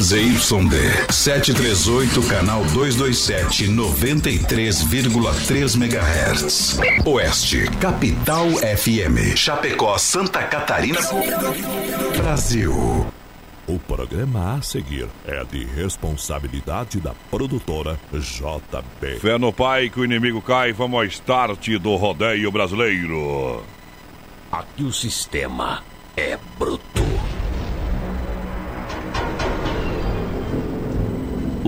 ZYD 738, canal 227, 93,3 MHz. Oeste, Capital FM. Chapecó, Santa Catarina. Brasil. O programa a seguir é de responsabilidade da produtora JB. Fé no pai que o inimigo cai, vamos ao start do rodeio brasileiro. Aqui o sistema é bruto.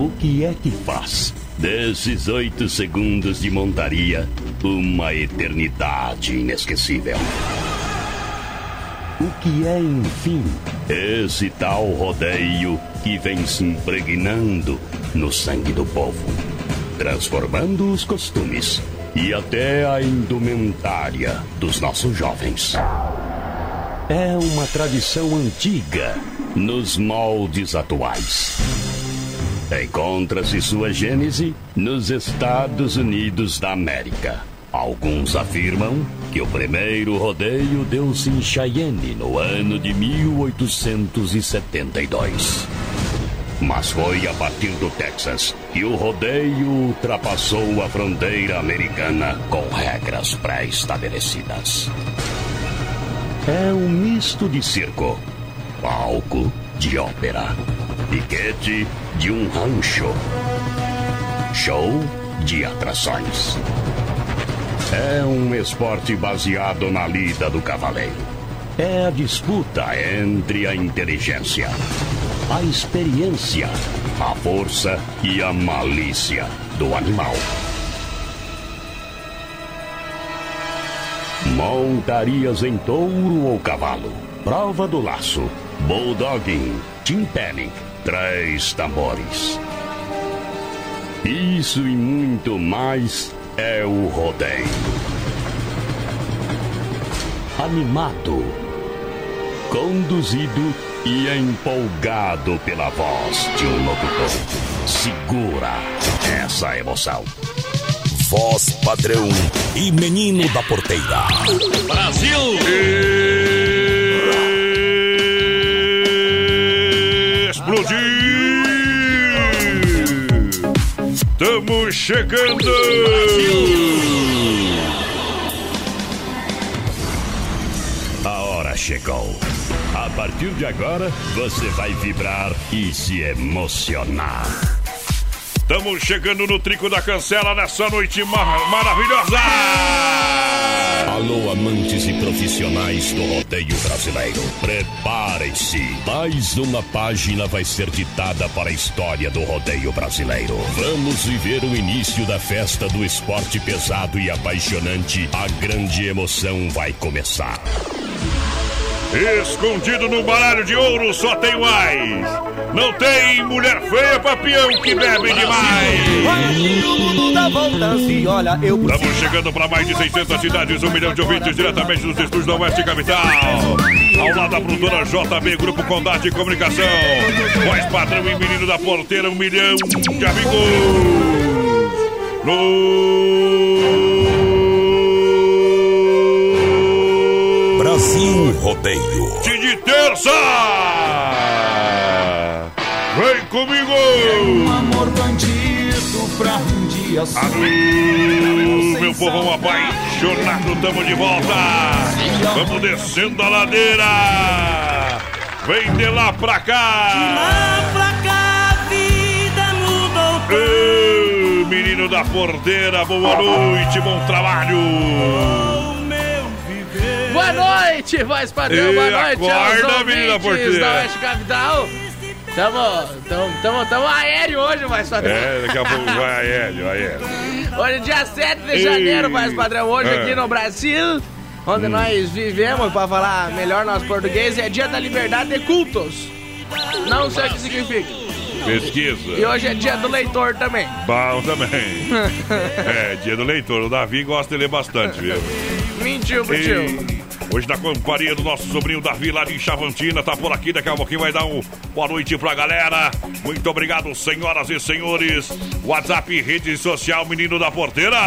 O que é que faz desses oito segundos de montaria uma eternidade inesquecível? O que é, enfim, esse tal rodeio que vem se impregnando no sangue do povo, transformando os costumes e até a indumentária dos nossos jovens? É uma tradição antiga nos moldes atuais. Encontra-se sua gênese nos Estados Unidos da América. Alguns afirmam que o primeiro rodeio deu-se em Cheyenne no ano de 1872. Mas foi a partir do Texas que o rodeio ultrapassou a fronteira americana com regras pré-estabelecidas. É um misto de circo, palco de ópera, piquete de um rancho, show de atrações. É um esporte baseado na lida do cavaleiro. É a disputa entre a inteligência, a experiência, a força e a malícia do animal. Montarias em touro ou cavalo, prova do laço, bulldogging, timpanic, três tambores. Isso e muito mais é o rodeio. Animado, conduzido e empolgado pela voz de um locutor. Segura essa emoção. Voz padrão e menino da porteira. Brasil! Explodir! Estamos chegando! A hora chegou. A partir de agora, você vai vibrar e se emocionar. Estamos chegando no Trico da Cancela nessa noite mar maravilhosa! Alô, amantes e profissionais do rodeio brasileiro. Preparem-se. Mais uma página vai ser ditada para a história do rodeio brasileiro. Vamos viver o início da festa do esporte pesado e apaixonante. A grande emoção vai começar. Escondido no baralho de ouro só tem mais. Não tem mulher feia, papião que bebe demais. Estamos chegando para mais de 600 cidades, um milhão de ouvintes diretamente dos estúdios da Oeste Capital. Ao lado da produtora JB Grupo Condade de Comunicação. Voz padrão e menino da porteira, um milhão de amigos. No Rodeio. de terça! Vem comigo! Um amor bandido pra um dia só. Alô, meu povão apaixonado, tamo de volta! Vamos descendo a ladeira! Vem de lá pra cá! Lá pra cá a vida mudou Ô, menino da porteira, boa noite, bom trabalho! Boa noite, voz padrão. E Boa noite acorda, aos menina porteira. da Oeste Capital. Tamo, tamo, tamo, tamo aéreo hoje, voz padrão. É, daqui a pouco vai aéreo, aéreo. Hoje é dia 7 de Ei. janeiro, voz padrão. Hoje É. Hum. aqui no Brasil, onde nós vivemos, pra falar melhor nosso português, é dia da liberdade de cultos. Não sei o que significa. E Pesquisa. hoje é dia do leitor também. Bom também. É, dia do leitor. O Davi gosta de ler bastante, viu? Mentiu tio. E Hoje na companhia do nosso sobrinho Davi lá de Chavantina, tá por aqui, daqui a pouquinho vai dar um boa noite pra galera. Muito obrigado, senhoras e senhores. WhatsApp, rede social, menino da porteira.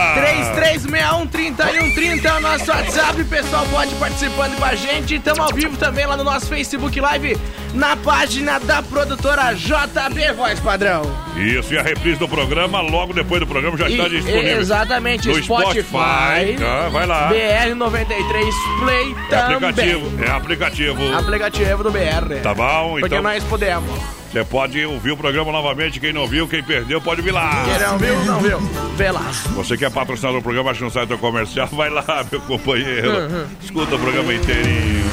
3361-3130 é o nosso WhatsApp. O pessoal pode participando com a gente. Estamos ao vivo também lá no nosso Facebook Live na página da produtora JB Voz Padrão. Isso, e a reprise do programa, logo depois do programa, já está E- disponível. Exatamente, No Spotify. Spotify. Ah, vai lá. BR93 Play É também. aplicativo, é aplicativo. Aplicativo do BR. Tá bom? Porque Então nós podemos. você pode ouvir o programa novamente. Quem não viu, quem perdeu, pode vir lá. Quem não viu, não viu. Vê lá. Você que é patrocinador do programa, acha não sai do comercial, vai lá, meu companheiro. Uhum. Escuta o programa inteirinho.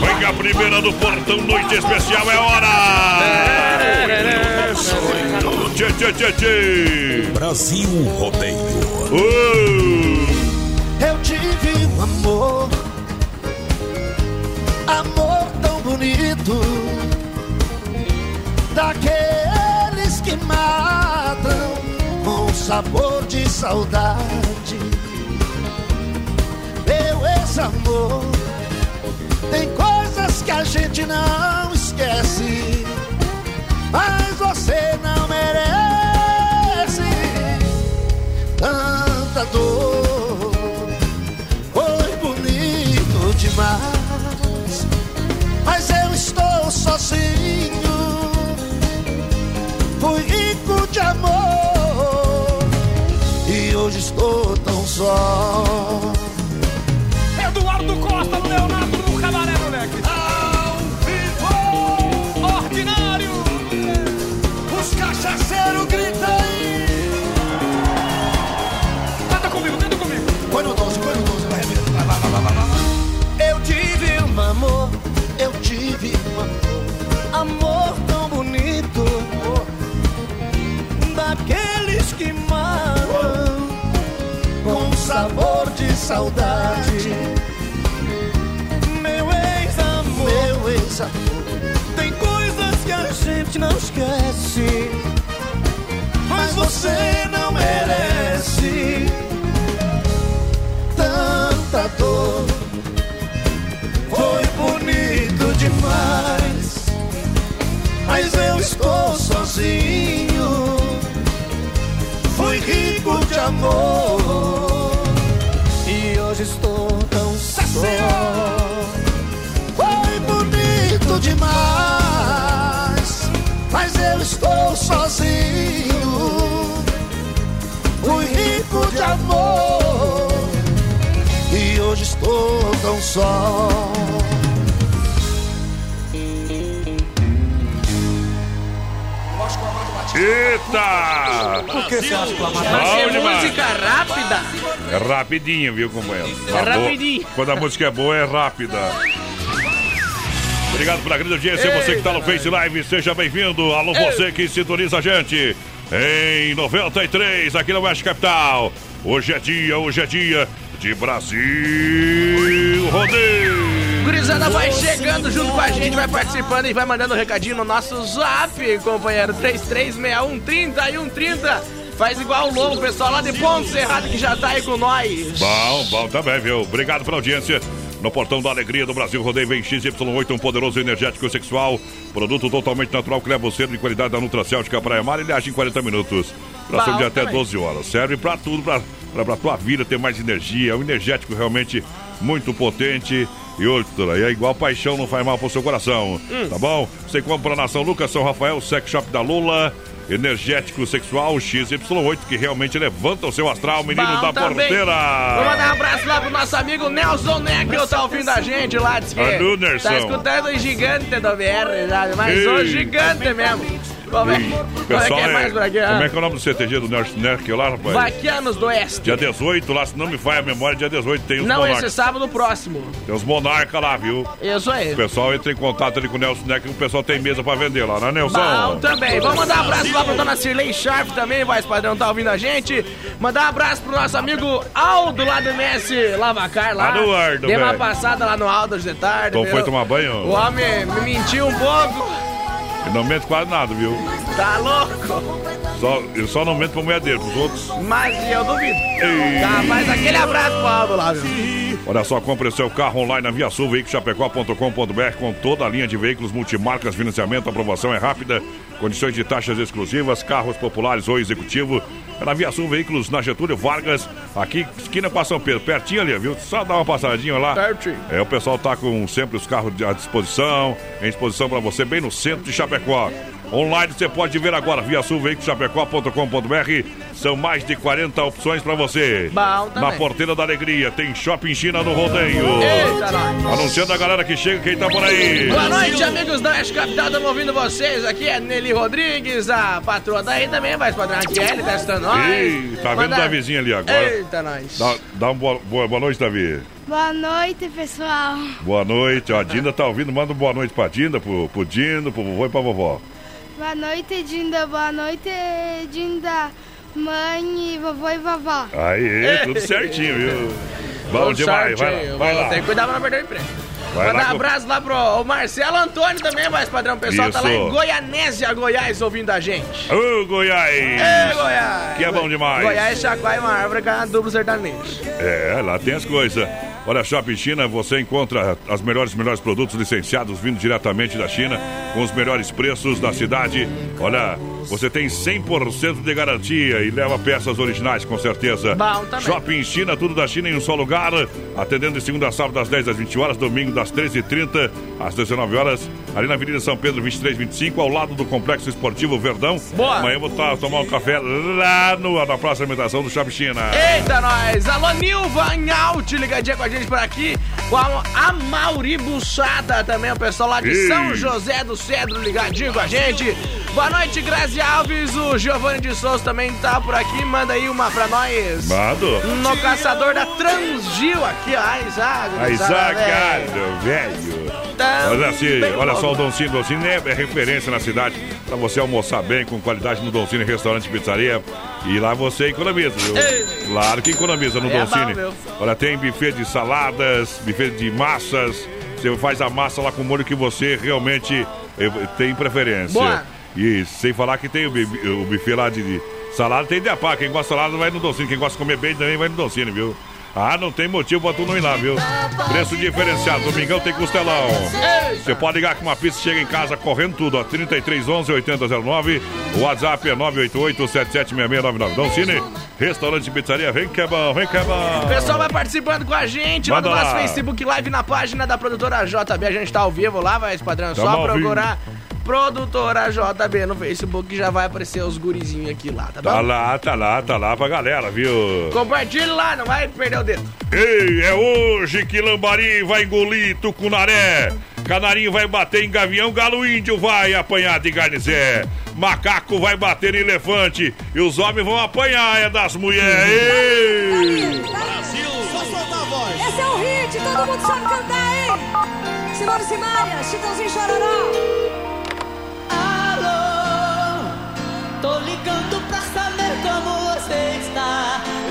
Vem que a primeira do Portão Noite Especial é hora! Tchê, tchê, tchê, tchê! Brasil Rodeio. Uh! Amor, amor tão bonito, daqueles que matam com sabor de saudade. Meu ex-amor, tem coisas que a gente não esquece, mas você não só. Eduardo Costa no Leonardo no Cabaré, moleque. Ao vivo, Ordinário. os cachaceiros gritam aí. Canta comigo, canta comigo. Põe no 12, põe no 12, vai, vai, vai, vai, vai, vai, vai. Eu tive um amor, eu tive um amor, amor sabor de saudade. Meu ex-amor, meu ex-amor, tem coisas que a gente não esquece, mas você não merece tanta dor. Foi bonito demais, mas eu estou sozinho. Fui rico de amor só. Foi bonito demais, mas eu estou sozinho. Fui rico de amor e hoje estou tão só. Eita! Por que você acha que o Amado Bom demais. música rápida. É rapidinho, viu, companheiro? É Tá rapidinho. Quando a música é boa, é rápida. Obrigado pela grande audiência. Você que está no Face Live, seja bem-vindo. Alô, você que sintoniza a gente em 93, aqui na Oeste Capital. Hoje é dia, hoje é dia de Brasil Rodeio. Gurizada vai chegando junto com a gente, vai participando e vai mandando um recadinho no nosso zap, companheiro. 336130 e 130. Faz igual o Lobo, pessoal lá de Ponto Cerrado que já tá aí com nós. Bom, bom também, viu? Obrigado pela audiência. No portão da alegria do Brasil, rodeio vem XY8, um poderoso energético sexual. Produto totalmente natural que leva você de qualidade da Nutracêutica Praia Mar. Ele age em 40 minutos. Duração Bom de até também. 12 horas. Serve pra tudo, pra, pra tua vida ter mais energia. É um energético realmente muito potente. E outra, e é igual paixão, não faz mal pro seu coração. Hum. Tá bom? Você compra na São Lucas, São Rafael, Sex Shop da Lula. Energético sexual XY8 que realmente levanta o seu astral, menino Bom da também. porteira. Vou mandar um abraço lá pro nosso amigo Nelson Neck, tá ouvindo a gente lá, diz que Anu, Nerson. tá escutando o gigante do BR, sabe? Mas o Ei. gigante mesmo. Como é, é que Pessoal, é mais é, aqui? como é que é o nome do CTG do Nelson Nerk lá, rapaz? Vaquianos do Oeste. Dia 18, lá, se não me falha a memória, dia 18 tem os Não, esse monarcas. sábado próximo. Tem os monarcas lá, viu? Isso aí. O pessoal entra em contato ali com o Nelson Neck, que o pessoal tem mesa pra vender lá, né, Nelson? Bom também. Vamos mandar um abraço lá pra dona Cirlei Sharp também, voz padrão, tá ouvindo a gente. Mandar um abraço pro nosso amigo Aldo lá do MS Lavacar lá. Aldo, Dei uma passada lá no Aldo hoje de tarde. Então foi tomar banho? O homem me mentiu um pouco. Ele não mente quase nada, viu? Tá louco? Só, ele só não mente pra mulher dele, pros outros. Mas eu duvido. Ei. Tá, mas aquele abraço pro Aldo lá, viu? Olha só, compre seu carro online na Via Sul, veiculoschapecó.com.br com toda a linha de veículos multimarcas, financiamento, aprovação é rápida, condições de taxas exclusivas, carros populares ou executivo. É na Via Sul Veículos, na Getúlio Vargas, aqui, esquina para São Pedro, pertinho ali, viu? Só dá uma passadinha lá. Pertinho. É, o pessoal tá com sempre os carros à disposição, em disposição para você, bem no centro de Chapecó. Online você pode ver agora, via sulveiculoschapecó.com.br. São mais de 40 opções para você. Na Porteira da Alegria, tem Shopping China no Rodeio. Eita, nós. Anunciando a galera que chega, quem tá por aí. Boa noite, amigos da Oeste Capital. Estamos ouvindo vocês. Aqui é Nelly Rodrigues, a patroa daí também, vai padrão Kelly, testando nós. Ih, tá vendo o Davizinho ali agora? Eita, nós. Dá, dá uma boa, boa, boa noite, Davi. Boa noite, pessoal. Boa noite. Ó, a Dinda tá ouvindo. Manda boa noite pra Dinda, pro, pro Dino, pro vovô e pra vovó. Boa noite, Dinda. Boa noite, Dinda. Mãe, vovô e vovó. Aí, tudo certinho, viu? Bom demais, vai lá. Vai lá. ter que cuidar pra não perder o emprego. Vai Mandar lá, um abraço lá pro o Marcelo Antônio também, mais padrão. O pessoal tá lá Isso. em Goianésia, Goiás, ouvindo a gente. Ô, Goiás! Ê, Goiás! Que é bom demais. Goiás, Chacoalho e uma árvore com a duplo sertanejo. É, lá tem as coisas. Olha, Shopping China, você encontra as melhores, melhores produtos licenciados vindo diretamente da China, com os melhores preços da cidade. Olha, você tem 100% de garantia e leva peças originais, com certeza. Bom também. Shopping China, tudo da China em um só lugar. Atendendo de segunda a sábado, das 10 às 20 horas, domingo das 13h30 às 19 horas, ali na Avenida São Pedro 2325, ao lado do Complexo Esportivo Verdão. Boa. Amanhã vou tá- tomar um café lá no, na próxima alimentação do Shopping China. Eita, nós! Alô, Nilva Anhalt, ligadinha com a gente por aqui. Com a, a Mauri Bussada também, o pessoal lá de Ei. São José do Cedro, ligadinho com a gente. Boa noite, Grazi Alves. O Giovanni de Souza também tá por aqui. Manda aí uma pra nós. Mado. No caçador da Transgil aqui, ó. A Isaga. Zagado, velho. Olha, assim, olha só o Doncini. Doncini é, é referência na cidade pra você almoçar bem, com qualidade no Doncini Restaurante e Pizzaria. E lá você economiza, viu? Claro que economiza no é Doncini. bom, olha, tem buffet de saladas, buffet de massas. Você faz a massa lá com o molho que você realmente eh, tem preferência. Boa. E sem falar que tem o, o buffet lá de, de salada, tem de a pá. Quem gosta de salada vai no Doncini. Quem gosta de comer bem também vai no Doncini, viu? Ah, não tem motivo pra tu não ir lá, viu? Preço diferenciado. Domingão tem costelão. Você pode ligar que uma pizza chega em casa correndo tudo, ó. 3311 8009. O WhatsApp é 988 776699. Doncini, restaurante e pizzaria. Vem que é bom, vem que é O bom. pessoal vai participando com a gente Manda lá no nosso lá. Facebook Live na página da produtora JB. A gente tá ao vivo lá, vai, padrão. Tamo Só ao vivo. Produtora JB no Facebook que já vai aparecer os gurizinhos aqui lá, tá bom? Tá lá, tá lá, tá lá pra galera, viu? Compartilhe lá, não vai perder o dedo. Ei, é hoje que Lambari vai engolir Tucunaré. Canarinho vai bater em gavião, galo índio vai apanhar de garnizé. Macaco vai bater em elefante e os homens vão apanhar é das mulheres. Ei! Só soltar a voz. Esse é o hit, todo mundo sabe cantar, hein? Simone Simaria, Chitãozinho Chororó.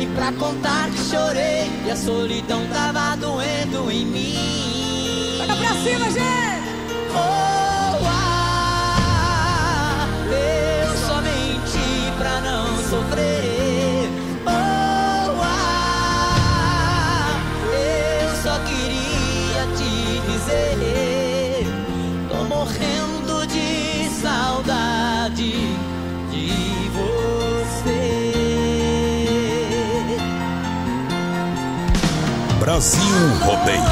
E pra contar que chorei e a solidão tava doendo em mim. Toca pra cima, gente! Oh, ah, eu só menti pra não sofrer. Brasil Rodeio.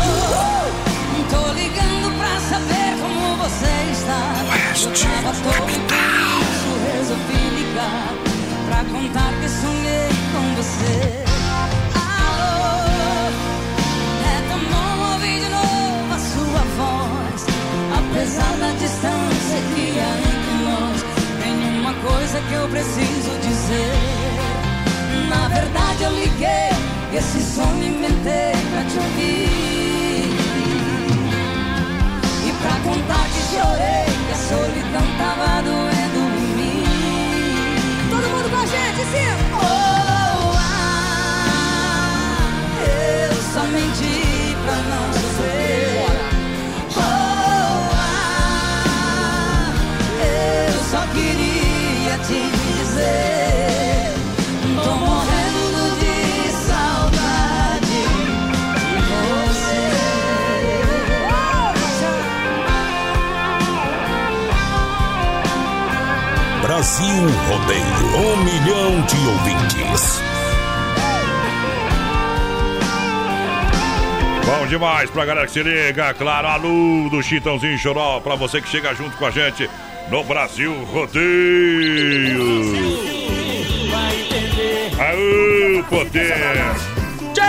Tô ligando pra saber como você está. Oeste isso, resolvi ligar pra contar que sonhei com você. Alô, é tão bom ouvir de novo a sua voz. Apesar da distância que há entre nós, tem uma coisa que eu preciso dizer. Na verdade eu liguei, esse som inventei pra te ouvir e pra contar que chorei. Brasil Rodeio. Um milhão de ouvintes. Bom demais pra galera que se liga, claro, a Lu do Chitãozinho Choró, pra você que chega junto com a gente no Brasil Rodeio. Aô, potência!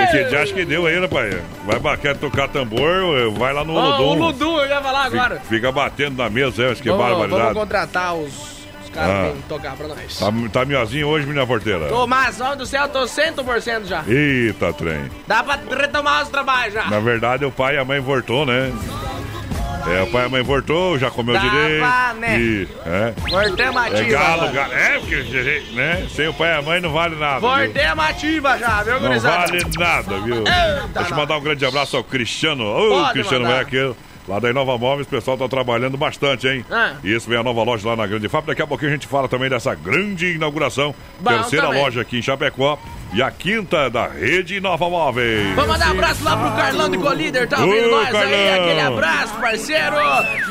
Esse dia acho que deu aí, né, pai? Vai bater tocar tambor, vai lá no Ó, o Olodum. Ludu, eu ia falar agora. Fica batendo na mesa, é, acho que Vamos, barbaridade. vamos contratar os, Ah. tocar pra nós. Tá, tá miozinho hoje, menina porteira? Tô, mas, ó do céu, tô 100% já. Eita, trem. Dá pra retomar os trabalhos já. Na verdade, o pai e a mãe voltou, né? É, o pai e a mãe voltou, já comeu Dá direito. né? E, é. Voltemos É ativa. galo, agora. galo. É, porque, né? Sem o pai e a mãe não vale nada. viu? Voltemos ativa já, viu, Não gurizada? vale nada, viu? Eita, Deixa eu não. mandar um grande abraço ao Cristiano. Ô, Cristiano mandar. é aquele. Lá da Inova Móveis, o pessoal tá trabalhando bastante, hein? Ah. Isso vem a nova loja lá na Grande Fábrica. Daqui a pouquinho a gente fala também dessa grande inauguração. Bom terceira também. loja aqui em Chapecó. E a quinta da Rede Nova Móveis. Vamos mandar um abraço lá pro Carlão do Colíder, tá ouvindo Ô, nós aí? Carlão. Aquele abraço, parceiro.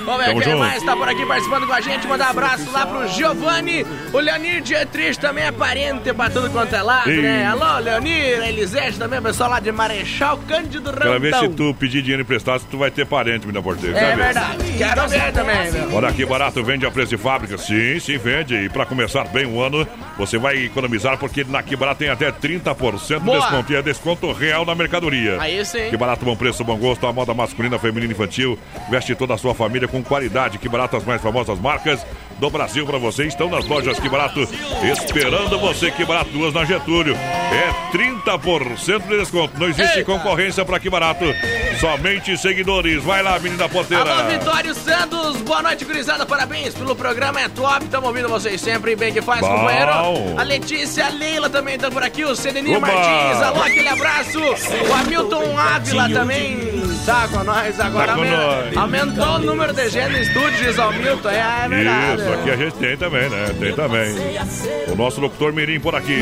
Vamos ver Tamo quem junto. mais tá por aqui participando com a gente. Mandar um abraço lá pro Giovanni. O Leonir Dietrich também é parente pra tudo quanto é lado, Ih. né? Alô, Leonir, Elisete também, pessoal lá de Marechal Cândido Randão. Quero ver se tu pedir dinheiro emprestado, se tu vai ter parente, menina É verdade. Quero ver também, meu. Olha aqui, barato, vende a preço de fábrica. Sim, sim, vende. E para começar bem o ano, você vai economizar, porque na Que Barato tem até 30% de desconto. E é desconto real na mercadoria. Aí sim. Que barato, bom preço, bom gosto, a moda masculina, feminina e infantil. Veste toda a sua família com qualidade. Que barato, as mais famosas marcas do Brasil para você. Estão nas lojas Que Barato, esperando você. Que Barato, duas na Getúlio. É 30% de desconto. Não existe Eita. concorrência para Que Barato. Somente seguidores. Vai lá, menina porteira. Alô, Vitório Santos, boa noite, gurizada, parabéns pelo programa, é top, estamos ouvindo vocês sempre, bem que faz, Bom. companheiro. A Letícia, a Leila também estão por aqui, o Cedenir Oba. Martins, alô, aquele abraço. O Hamilton Ávila também tá com nós agora. Tá com nós. Aumentou o número de gente no estúdio, diz Hamilton, é, é verdade. Isso, aqui a gente tem também, né? Tem também. O nosso locutor Mirim por aqui.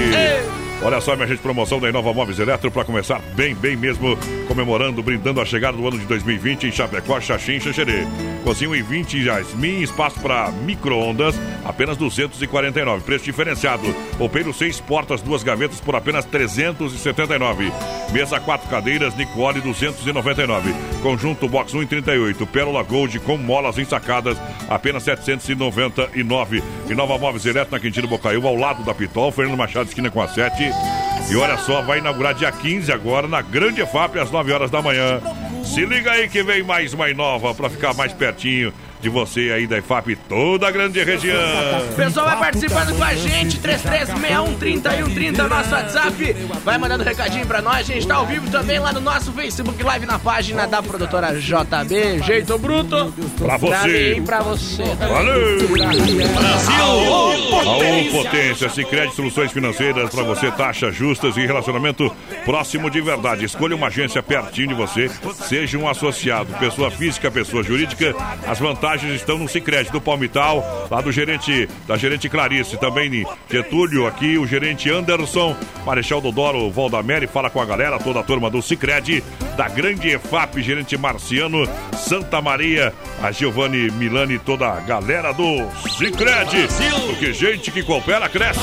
Olha só, minha gente, promoção da Inova Móveis Eletro para começar bem, bem mesmo, comemorando, brindando a chegada do ano de 2020 em Chapecó, Xaxim, Xaxerê. Cozinho em 20 Jasmim, espaço para micro-ondas, apenas 249. Preço diferenciado. Roupeiro 6 portas, duas gavetas por apenas 379. Mesa 4 cadeiras, Nicole 299. Conjunto Box 138. Pérola Gold com molas ensacadas, apenas 799. Inova Móveis Eletro na Quintino Bocaiúva, ao lado da Pitol, Fernando Machado, esquina com a 7. E olha só, vai inaugurar dia 15 agora na Grande EFAP, às 9 horas da manhã. Se liga aí que vem mais uma Inova para ficar mais pertinho de você aí da EFAP e toda a grande região. O pessoal vai participando com a gente, 33613130, nosso WhatsApp. Vai mandando recadinho pra nós. A gente tá ao vivo também lá no nosso Facebook Live na página da produtora JB. Jeito bruto. Pra você. Também pra você. Valeu! Brasil! Aô, potência, Sicredi Soluções Financeiras para você, taxas justas e relacionamento próximo de verdade. Escolha uma agência pertinho de você, seja um associado, pessoa física, pessoa jurídica. As vantagens estão no Sicredi do Palmital, lá do gerente, da gerente Clarice, também Getúlio, aqui o gerente Anderson, Marechal Dodoro Valdamere, fala com a galera, toda a turma do Sicredi, da grande EFAP, gerente Marciano, Santa Maria, a Giovanni Milani, toda a galera do Sicredi. Porque gente que coopera cresce.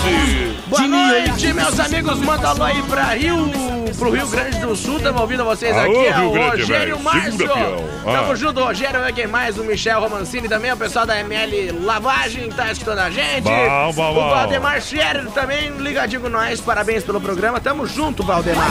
Boa noite, meus amigos. Manda alô aí pra Rio, pro Rio Grande do Sul. Estamos ouvindo vocês Alô, aqui. É Rio Grande, Rogério velho. Márcio. Segura. Ah. Tamo junto, Rogério. É quem mais? O Michel Romancini também. O pessoal da ML Lavagem tá escutando a gente. Bom, bom, o bom. Valdemar Scherer também ligadinho com nós. Parabéns pelo programa. Tamo junto, Valdemar.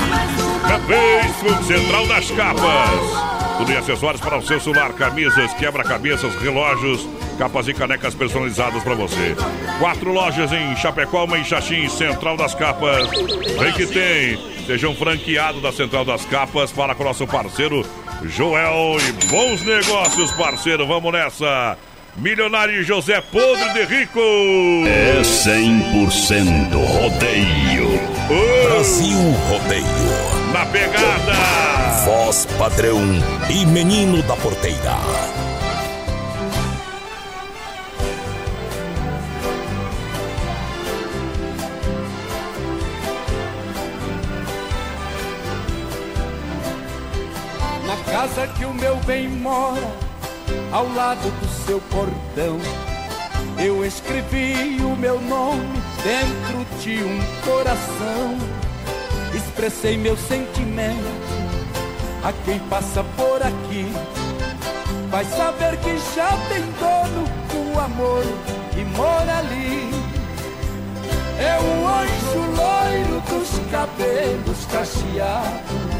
Facebook Central das Capas. Tudo em acessórios para o seu celular, camisas, quebra-cabeças, relógios, capas e canecas personalizadas para você. Quatro lojas em Chapecó, uma em Xaxim, Central das Capas. Vem que tem. Sejam franqueados da Central das Capas. Fala com o nosso parceiro Joel e bons negócios, parceiro. Vamos nessa. Milionário José Podre de Rico. É 100% rodeio. Brasil Rodeio. Na pegada. Voz padrão e menino da porteira. Casa que o meu bem mora, ao lado do seu portão, Eu escrevi o meu nome dentro de um coração. Expressei meu sentimento a quem passa por aqui. Vai saber que já tem dono o amor que mora ali. É o anjo loiro dos cabelos cacheados.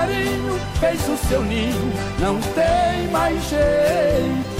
Passarinho, fez o seu ninho, não tem mais jeito.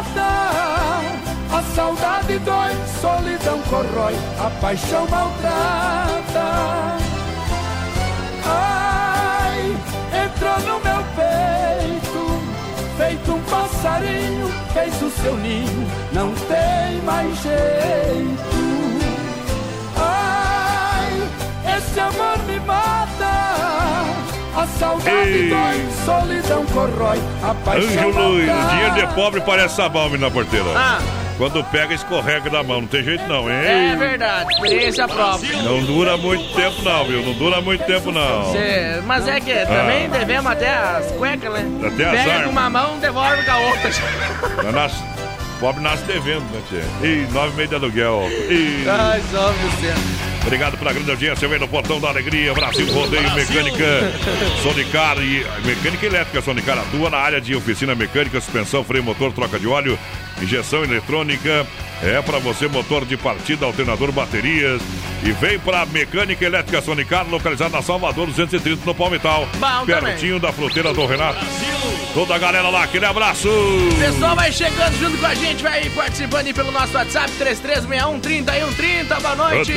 Saudade dói, solidão corrói, a paixão maltrata. Ai, entrou no meu peito, feito um passarinho, fez o seu ninho, não tem mais jeito. Ai, esse amor me mata. A saudade Ei. dói, solidão corrói, a paixão Anjo Luiz, dinheiro de pobre parece sabão na porteira. Ah. Quando pega, escorrega da mão. Não tem jeito não, hein? É verdade, experiência própria. Não dura muito tempo não, viu? Não dura muito tempo não. Cê- mas é que também devemos até as cuecas, né? Ah. Até as Pega armas. uma mão, devolve com a outra. Nasce- pobre nasce devendo, né, tia? Ih, nove e meio de aluguel. Ih. Ai, só você. Obrigado pela grande audiência. Vem no Portão da Alegria. Brasil Rodeio Mecânica. Sonicar e Mecânica Elétrica Sonicar atua na área de oficina mecânica, suspensão, freio, motor, troca de óleo, injeção eletrônica. É para você motor de partida, alternador, baterias. E vem para Mecânica Elétrica Sonicar, localizada na Salvador 230 no Palmital. Bom pertinho da fruteira do Renato. Toda a galera lá, aquele abraço. Pessoal vai chegando junto com a gente, vai participando aí pelo nosso WhatsApp, 3361-3130. Boa noite.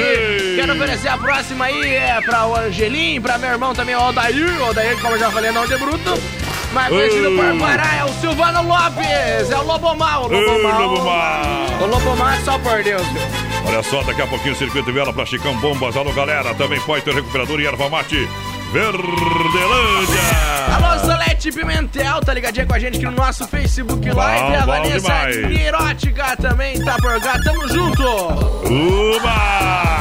Quero oferecer a próxima aí, é pra o Angelim, pra meu irmão também, o Aldair. O Aldair, como eu já falei, não de bruto. Mas conhecido por Pará, é o Silvano Lopes. É o Lobomar, o Ei, Lobomar. Lobomar. O é só por Deus, viu? Olha só, daqui a pouquinho o circuito vela para Chicão Bombas. Alô, galera. Também pode ter recuperador e erva mate. Verdelândia. Alô, Solete Pimentel, tá ligadinha com a gente aqui no nosso Facebook Live. a bom Vanessa demais. Erótica também tá por cá, tamo junto. Uba!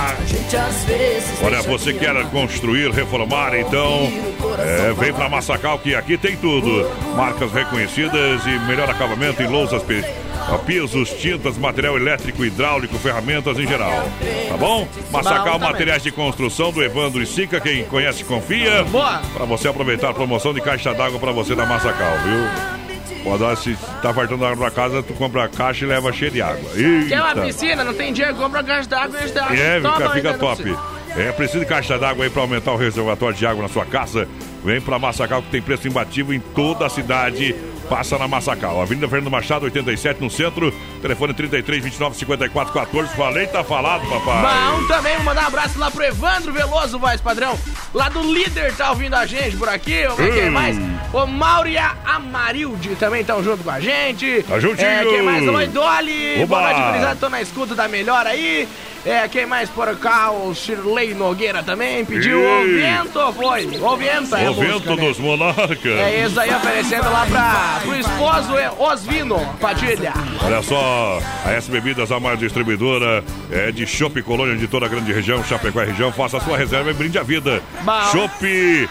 Olha, você quer construir, reformar, então é, vem pra Massacal que aqui tem tudo. Marcas reconhecidas e melhor acabamento em a pisos, tintas, material elétrico, hidráulico, ferramentas em geral. Tá bom? Massacal. Materiais de Construção do Evandro e Sica, quem conhece confia. Boa. Pra você aproveitar a promoção de caixa d'água pra você da Massacal, viu? Pode se tá faltando água pra casa, tu compra a caixa e leva cheia de água. Quer uma Eita. piscina? Não tem dinheiro, compra caixa d'água e d'água. É, fica, fica top. É, precisa de caixa d'água aí para aumentar o reservatório de água na sua casa. Vem para Massacal que tem preço imbatível em toda a cidade. Passa na Massacal. Avenida Fernando Machado, 87 no centro. Telefone 33 29 54 14. Falei, tá falado, papai. Bom, também vou mandar um abraço lá pro Evandro Veloso, voz padrão. Lá do líder tá ouvindo a gente por aqui. Ver quem Hum. mais. O Mauri Amarilde também estão junto com a gente. Tá juntinho. É, quem mais? Dolly. Oba. Boa noite. Tô na escuta da melhor aí. É, quem mais por cá? O Shirley Nogueira também pediu Ei. o vento, foi. O vento é o música, vento né? dos monarcas. É isso aí, oferecendo lá pra, pro esposo é Osvino Padilha. Olha só, a S Bebidas, a maior distribuidora é de Chopp Colônia de toda a grande região, Chapecó e região. Faça sua reserva e brinde a vida. Chopp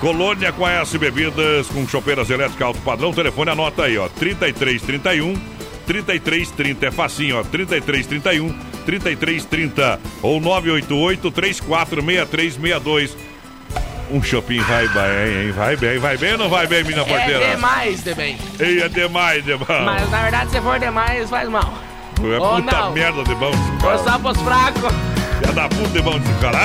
Colônia com a S Bebidas, com chopeiras elétricas alto padrão. Telefone anota aí, ó, 3331 3330 é facinho, ó, 3331 3330 ou 988 346362. Um shopping vai bem, hein? Vai bem, vai bem ou não vai bem, menina porteira? É demais, de bem. Ei, é demais, de bom. Mas na verdade, se for demais, faz mal. É puta não. merda de bom. só pros fracos. Filha da puta de bom esse cara.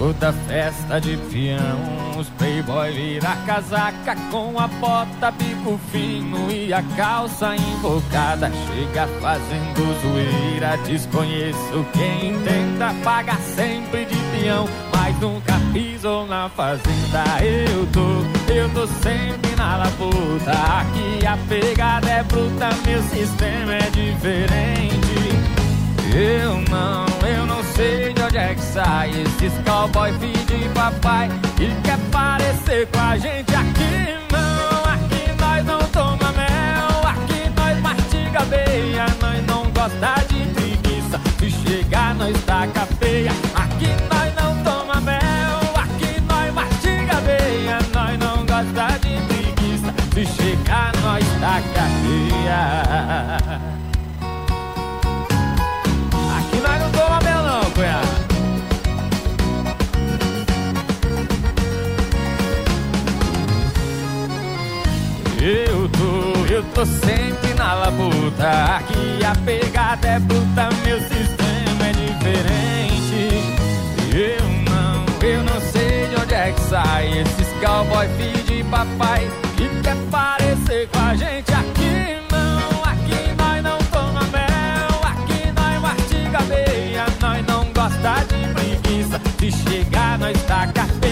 Toda festa de peão, os playboy vira casaca com a bota, bico fino e a calça invocada. Chega fazendo zoeira, desconheço quem tenta pagar sempre de peão, mas nunca pisou na fazenda. Eu tô, eu tô sempre na labuta, aqui a pegada é bruta, meu sistema é diferente. Eu não, eu não sei de onde é que sai esses cowboy filho de papai e quer parecer com a gente. Aqui não, aqui nós não toma mel, aqui nós mastiga beia, nós não gosta de preguiça, se chegar nós taca feia, aqui nós não toma mel, aqui nós mastiga beia, nós não gosta de preguiça, se chegar nós taca feia. Eu tô sempre na labuta. Aqui a pegada é bruta, meu sistema é diferente. Eu não, eu não sei de onde é que sai Esses cowboy filho de papai Que quer parecer com a gente. Aqui não Aqui nós não toma mel Aqui nós mastiga meia Nós não gosta de preguiça. Se chegar nós taca feia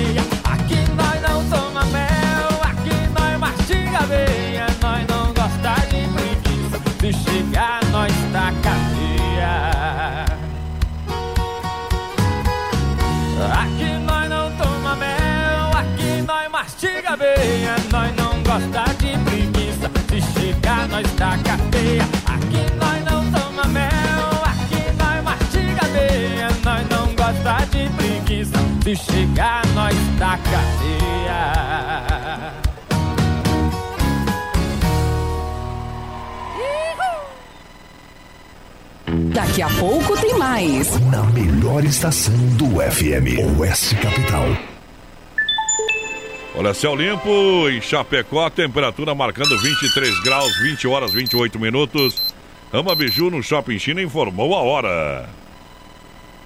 se chegar nós taca feia. Daqui a pouco tem mais. Na melhor estação do FM, Oeste Capital. Olha, céu limpo em Chapecó, temperatura marcando 23 graus, 20 horas, 28 minutos. Ama Biju no Shopping China informou a hora.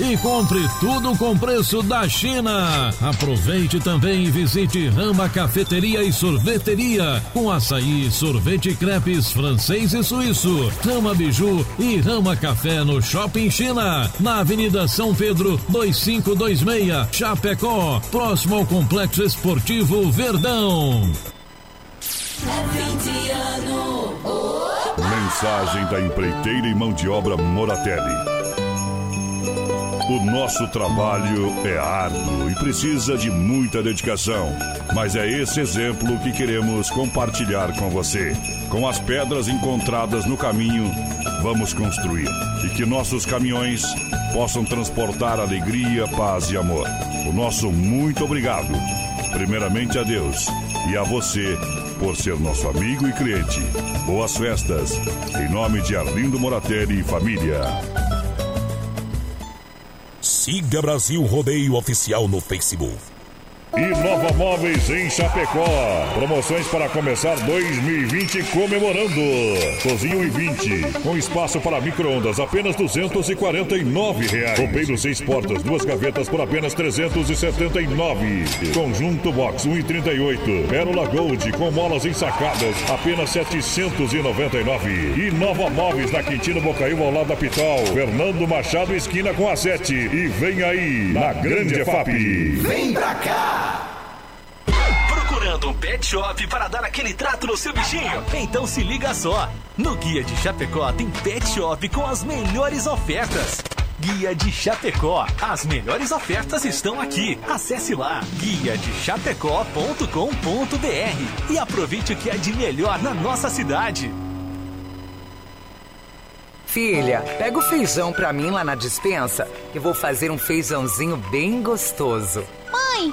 e compre tudo com preço da China. Aproveite também e visite Rama Cafeteria e Sorveteria com açaí, sorvete crepes francês e suíço. Rama Biju e Rama Café no Shopping China, na Avenida São Pedro 2526, Chapecó, próximo ao Complexo Esportivo Verdão. Mensagem da empreiteira e mão de obra Moratelli. O nosso trabalho é árduo e precisa de muita dedicação, mas é esse exemplo que queremos compartilhar com você. Com as pedras encontradas no caminho, vamos construir e que nossos caminhões possam transportar alegria, paz e amor. O nosso muito obrigado, primeiramente a Deus e a você por ser nosso amigo e cliente. Boas festas, em nome de Arlindo Moratelli e família. Siga Brasil Rodeio Oficial no Facebook. E Nova Móveis em Chapecó. Promoções para começar 2020 comemorando. Cozinha 1,20 com espaço para micro-ondas apenas 249 reais. Roupeiro seis portas, duas gavetas por apenas 379. Conjunto Box 1,38. Pérola Gold com molas ensacadas apenas 799. E Nova Móveis na Quintino Bocaiúva ao lado da Pitol. Fernando Machado esquina com a 7. E vem aí na Grande EFAP. Vem pra cá! Procurando um pet shop para dar aquele trato no seu bichinho? Então se liga só! No Guia de Chapecó tem pet shop com as melhores ofertas. Guia de Chapecó. As melhores ofertas estão aqui. Acesse lá guia de chapecó.com.br e aproveite o que é de melhor na nossa cidade. Filha, pega o feijão pra mim lá na dispensa, que vou fazer um feijãozinho bem gostoso. Mãe,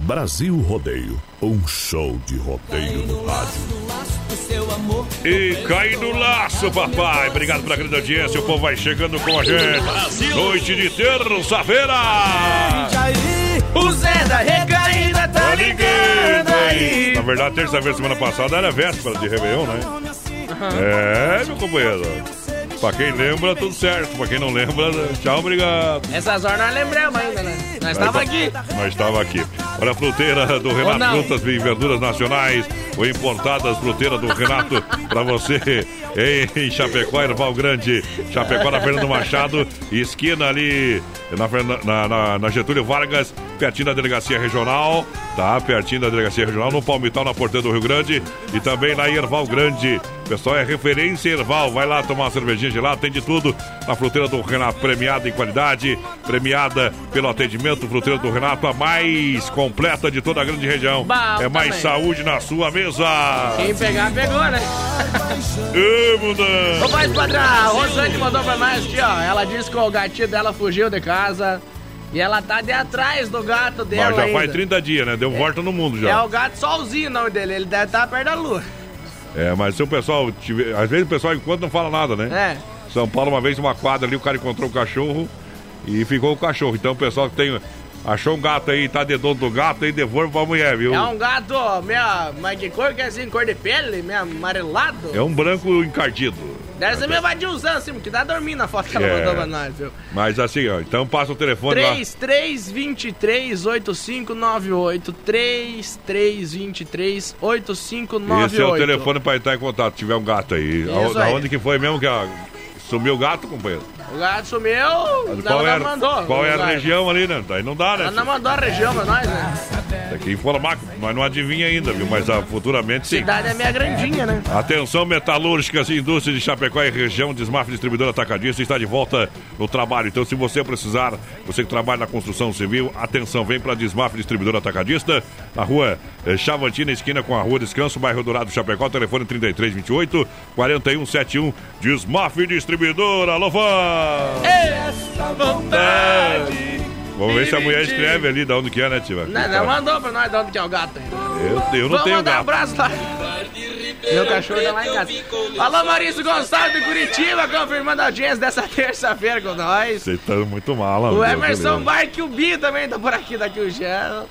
Brasil Rodeio, um show de rodeio no rádio. E cai no laço, papai. Obrigado pela grande audiência. O povo vai chegando com a gente. Noite de terça-feira. O Zé da Recaída tá ligando aí. Na verdade, terça-feira, semana passada, era véspera de Réveillon, né? É, meu companheiro. Pra quem lembra, tudo certo. Pra quem não lembra, tchau, obrigado. Essas horas nós lembramos ainda, né? Nós estava aqui. Nós estava aqui. Olha a fruteira do Renato? Frutas e Verduras Nacionais. Ou importadas fruteira do Renato pra você em Chapecó, Erval Grande. Chapecó na Fernando Machado, esquina ali na, na- na- na Getúlio Vargas, pertinho da Delegacia Regional. Tá, pertinho da Delegacia Regional, no Palmital, na Porteira do Rio Grande. E também lá em Erval Grande. Pessoal, é referência Erval. Vai lá tomar uma cervejinha gelada, tem de tudo. Na fruteira do Renato, premiada em qualidade, premiada pelo atendimento. Fruteira do Renato, a mais completa de toda a grande região. Bom é mais também. saúde na sua mesa. Quem pegar, pegou, né? Ê, mudão. Ô, mais padrão, Rosane mandou pra nós aqui, ó. Ela disse que o gatinho dela fugiu de casa. E ela tá de atrás do gato dela. Mas já ainda. faz 30 dias, né? Deu volta no mundo É já. o gato solzinho o nome dele. Ele deve estar perto da lua. É, mas se o pessoal tiver. Às vezes o pessoal enquanto não fala nada, né? É. São Paulo, uma vez, uma quadra ali, o cara encontrou o cachorro e ficou o cachorro. Então o pessoal que tem. Achou um gato aí, tá de dono do gato aí, devolve pra mulher, viu? É um gato, ó, meia. Mas que cor que é assim? Cor de pele? Meio amarelado? É um branco encardido. Deve ser meio vadilzão, assim, porque dá dormindo na foto que ela É. mandou pra nós, viu? Mas assim, ó, então passa o telefone lá. 3323 8598 3323 8598 Esse é o telefone pra entrar em contato, se tiver um gato aí. Isso Aonde- aí. Aonde que foi mesmo que a... sumiu o gato, companheiro? O gato sumiu, Qual ela é, mandou. qual é a região ali, né? Daí não dá, né? Ela não mandou a região pra nós, né? Tem que informar, nós não adivinha ainda, viu? Mas ah, futuramente sim. Cidade é meia grandinha, né? Atenção, metalúrgicas e indústrias de Chapecó e região, Desmaf Distribuidor Atacadista está de volta no trabalho. Então, se você precisar, você que trabalha na construção civil, atenção, vem para Desmaf Distribuidor Atacadista, na rua eh, Chavantina, esquina com a rua Descanso, bairro Dourado, Chapecó, telefone 3328 4171, Desmaf Distribuidor, alô, fã! Essa vontade. Vamos ver se a mulher escreve ali de onde que é, né, Tiva? Não, não mandou pra nós de onde que é o gato ainda. Eu, eu não Vamos tenho mandar um gato. abraço lá. Meu cachorro tá lá em casa. Alô, Maurício Gonçalves de Curitiba, confirmando a audiência dessa terça-feira com nós. Vocês estão muito mal, O Emerson me livre. Barque, o Bi também tá por aqui, daqui o Jean.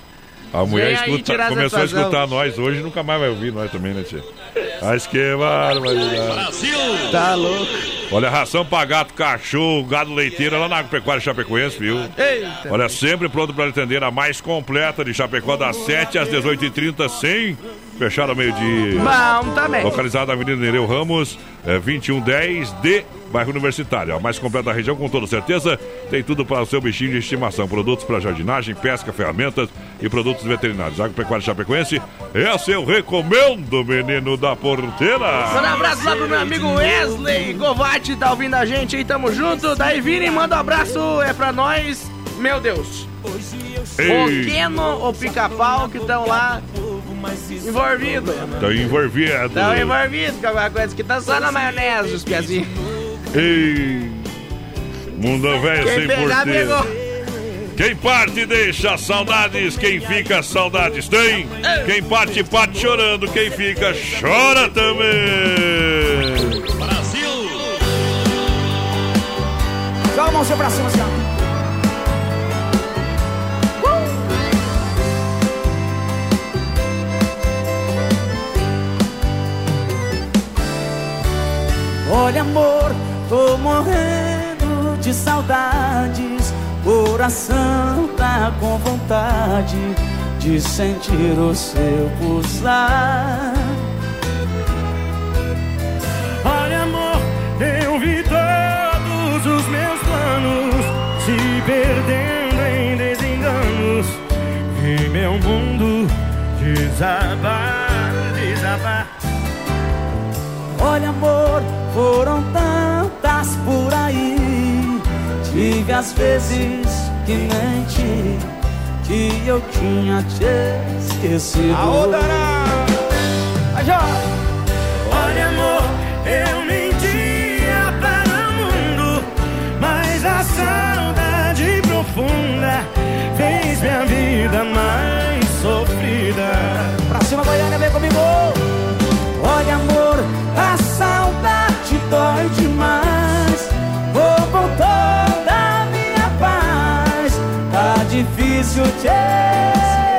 A mulher escuta, começou a escutar nós hoje nunca mais vai ouvir nós também, né, tia? Mas que barbaridade. Tá louco. Olha, ração pra gato, cachorro, gado leiteiro lá na Pecuária Chapecoense, viu? Eita. Olha, sempre pronto para atender a mais completa de Chapecó, das 7 às 18h30, sem fechar ao meio-dia. Bom, também. Localizada na Avenida Nereu Ramos, é, 2110 de bairro Universitário. A mais completa da região, com toda certeza. Tem tudo para o seu bichinho de estimação: produtos para jardinagem, pesca, ferramentas e produtos veterinários. Agropecuária Chapecoense, essa eu recomendo, menino da porteira. Manda um abraço lá pro meu amigo Wesley Govati, tá ouvindo a gente aí, tamo junto. Daí Vini, manda um abraço, é pra nós. Meu Deus. O. Keno, o Pica-Pau que estão lá envolvido. Estão envolvidos. Estão envolvidos com alguma coisa que tá só na maionese, os piazinhos. Ei, mundo velho Quem sem pegou. Quem parte deixa saudades, quem fica saudades tem. Quem parte, parte chorando, quem fica chora também. Brasil! Joga a mãozinha pra cima, assim, Olha, amor, tô morrendo de saudades. Coração tá com vontade de sentir o seu pulsar. Olha, amor, eu vi todos os meus planos se perdendo em desenganos. Vi meu mundo desabar, desabar. Olha, amor, foram tantas por aí. Tive as vezes que menti, que eu tinha te esquecido. Aô, Olha, amor, eu difícil te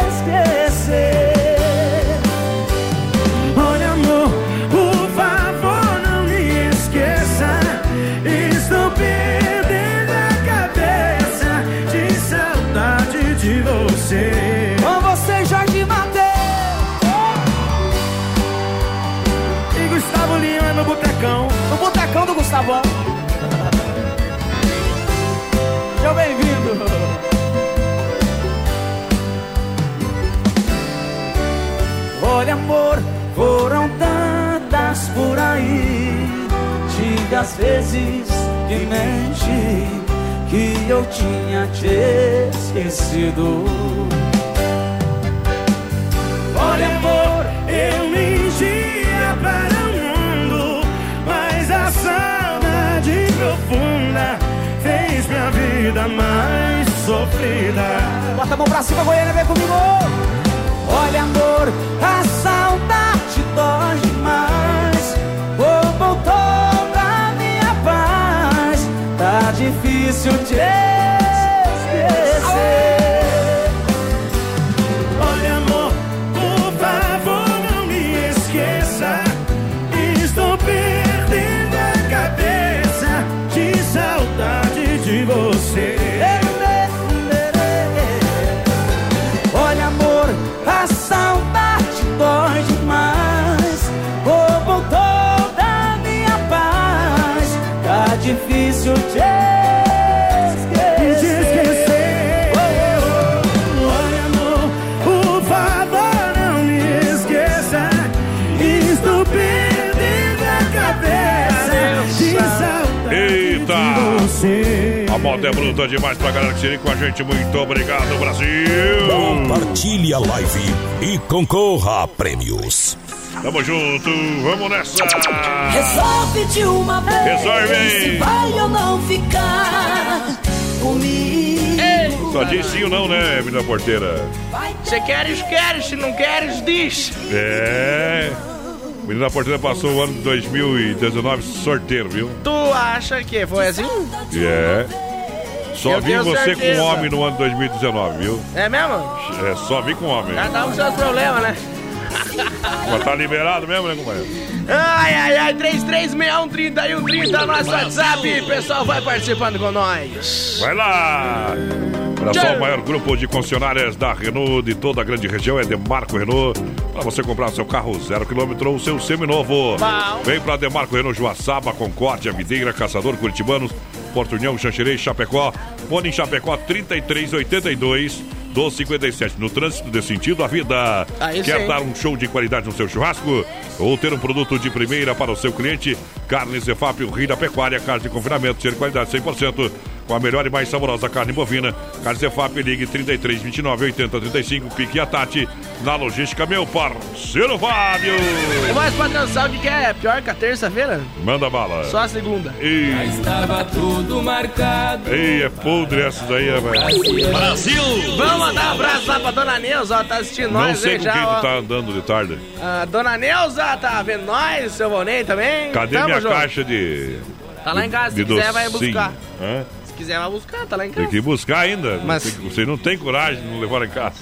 as vezes que menti, que eu tinha te esquecido. Olha, amor, eu mentia para o mundo, mas a saudade profunda fez minha vida mais sofrida. Bota a mão pra cima, Goiânia, vem comigo! Olha, amor, a difícil te moda é bruta demais pra galera que se com a gente. Muito obrigado, Brasil! Compartilhe a live e concorra a prêmios. Tamo junto, vamos nessa! Resolve de uma vez Resolve, hein? se vai ou não ficar comigo. Só diz sim ou não, né, menina porteira? Se queres, queres. Se não queres, diz. É. Menina porteira passou o ano de 2019 sorteiro, viu? Tu acha que foi assim? É. Só Eu vi você certeza. com homem no ano de 2019, viu? É mesmo? É, só vi com homem. Cada um seus problemas, né? Mas tá liberado mesmo, né, companheiro? Ai, ai, ai, 33613130, nosso WhatsApp. Pessoal, vai participando com nós. Vai lá! Olha só, o maior grupo de concessionárias da Renault de toda a grande região é Demarco Renault. Para você comprar seu carro zero quilômetro ou seu seminovo. Bom. Vem para Demarco Renault Joaçaba, Concórdia, Videira, Caçador, Curitibanos, Porto União, Xanxerê, Chapecó. Fone em Chapecó 3382 1257. No trânsito de sentido à vida. Aí Quer sim. dar um show de qualidade no seu churrasco? Ou ter um produto de primeira para o seu cliente? Carne Zefap, o rei da pecuária, carne de confinamento, ser qualidade 100%. Com a melhor e mais saborosa carne bovina. Carne Cefap, ligue 33 29 80 35, Pique e a Tati. Na logística, meu parceiro Fábio. E mais patrão, sabe o que é pior que a terça-feira? Manda bala. Só a segunda. Ei, Estava tudo marcado. ei é podre essas aí, velho. Brasil! Vamos mandar um abraço lá pra dona Neuza, ó, tá assistindo Não nós sei aí com já, quem ó. tu tá andando de tarde. A dona Neuza tá vendo nós, seu Vonei também. Cadê Tamo minha junto. caixa de. Tá lá em casa, se quiser vai docinho? buscar. Hã? Se quiser vai buscar, tá lá em Tem casa. que ir buscar ainda. Mas- Tem que- Você não tem coragem de não levar em casa.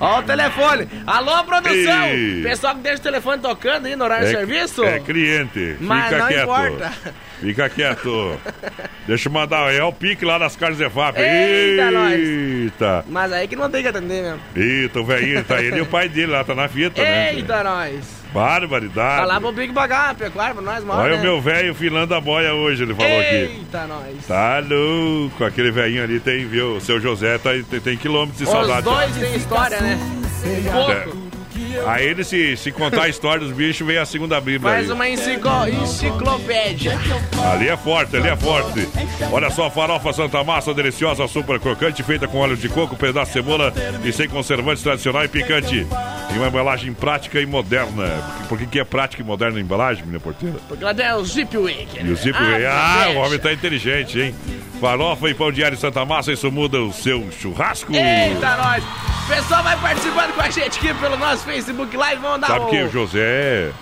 Ó o telefone. Alô, produção! Ei. Pessoal que deixa o telefone tocando aí no horário de serviço? É cliente. Mas Fica não quieto. importa. Fica quieto. Deixa eu mandar. É o pique lá nas carnes Zefap. Eita, nós. Eita. Mas aí que não tem que atender mesmo. Eita, o velhinho tá ele e o pai dele lá, tá na fita, né? Eita, nós! Barbaridade. Lá pro Big pagar uma pecuária pra nós, maior, Olha né? o meu velho filando a boia hoje, ele falou aqui. Eita, nós! Tá louco, aquele velhinho ali tem, viu? O seu José tá, tem, tem quilômetros de Os saudade. dois têm história, né? Pouco. É. Aí ele, se, se contar a história dos bichos, vem a segunda Bíblia. Faz aí. uma enciclo- enciclopédia. Ali é forte, ali é forte. Olha só, farofa Santa Massa, deliciosa, super crocante, feita com óleo de coco, pedaço de cebola e sem conservantes tradicional e picante. Em uma embalagem prática e moderna. Por que, que é prática e moderna a embalagem, minha porteira? Porque lá tem o Zip Waker. E o veio. Ah, o homem tá inteligente, hein? Farofa e pão diário Santa Massa, isso muda o seu churrasco. Eita, nós! O pessoal vai participando com a gente aqui pelo nosso Facebook Live. Vamos dar Sabe o... que o José é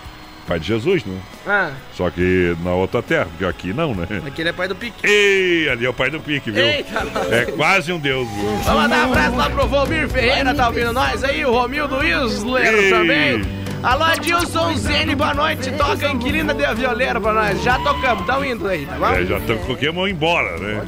pai de Jesus, né? Ah, Só que na outra terra, porque aqui não, né? aquele é pai do Pique. Ei, ali é o pai do pique, viu? Eita. É quase um deus, viu? Vamos mandar um abraço lá pro Volmir Ferreira, tá ouvindo nós aí, o Romildo Isler Ei. também. Alô, Adilson Zene, boa noite. Toca Inquilina de Violeiro pra nós. Já tocamos, tão indo aí, tá bom? É, já? Vamos embora, né?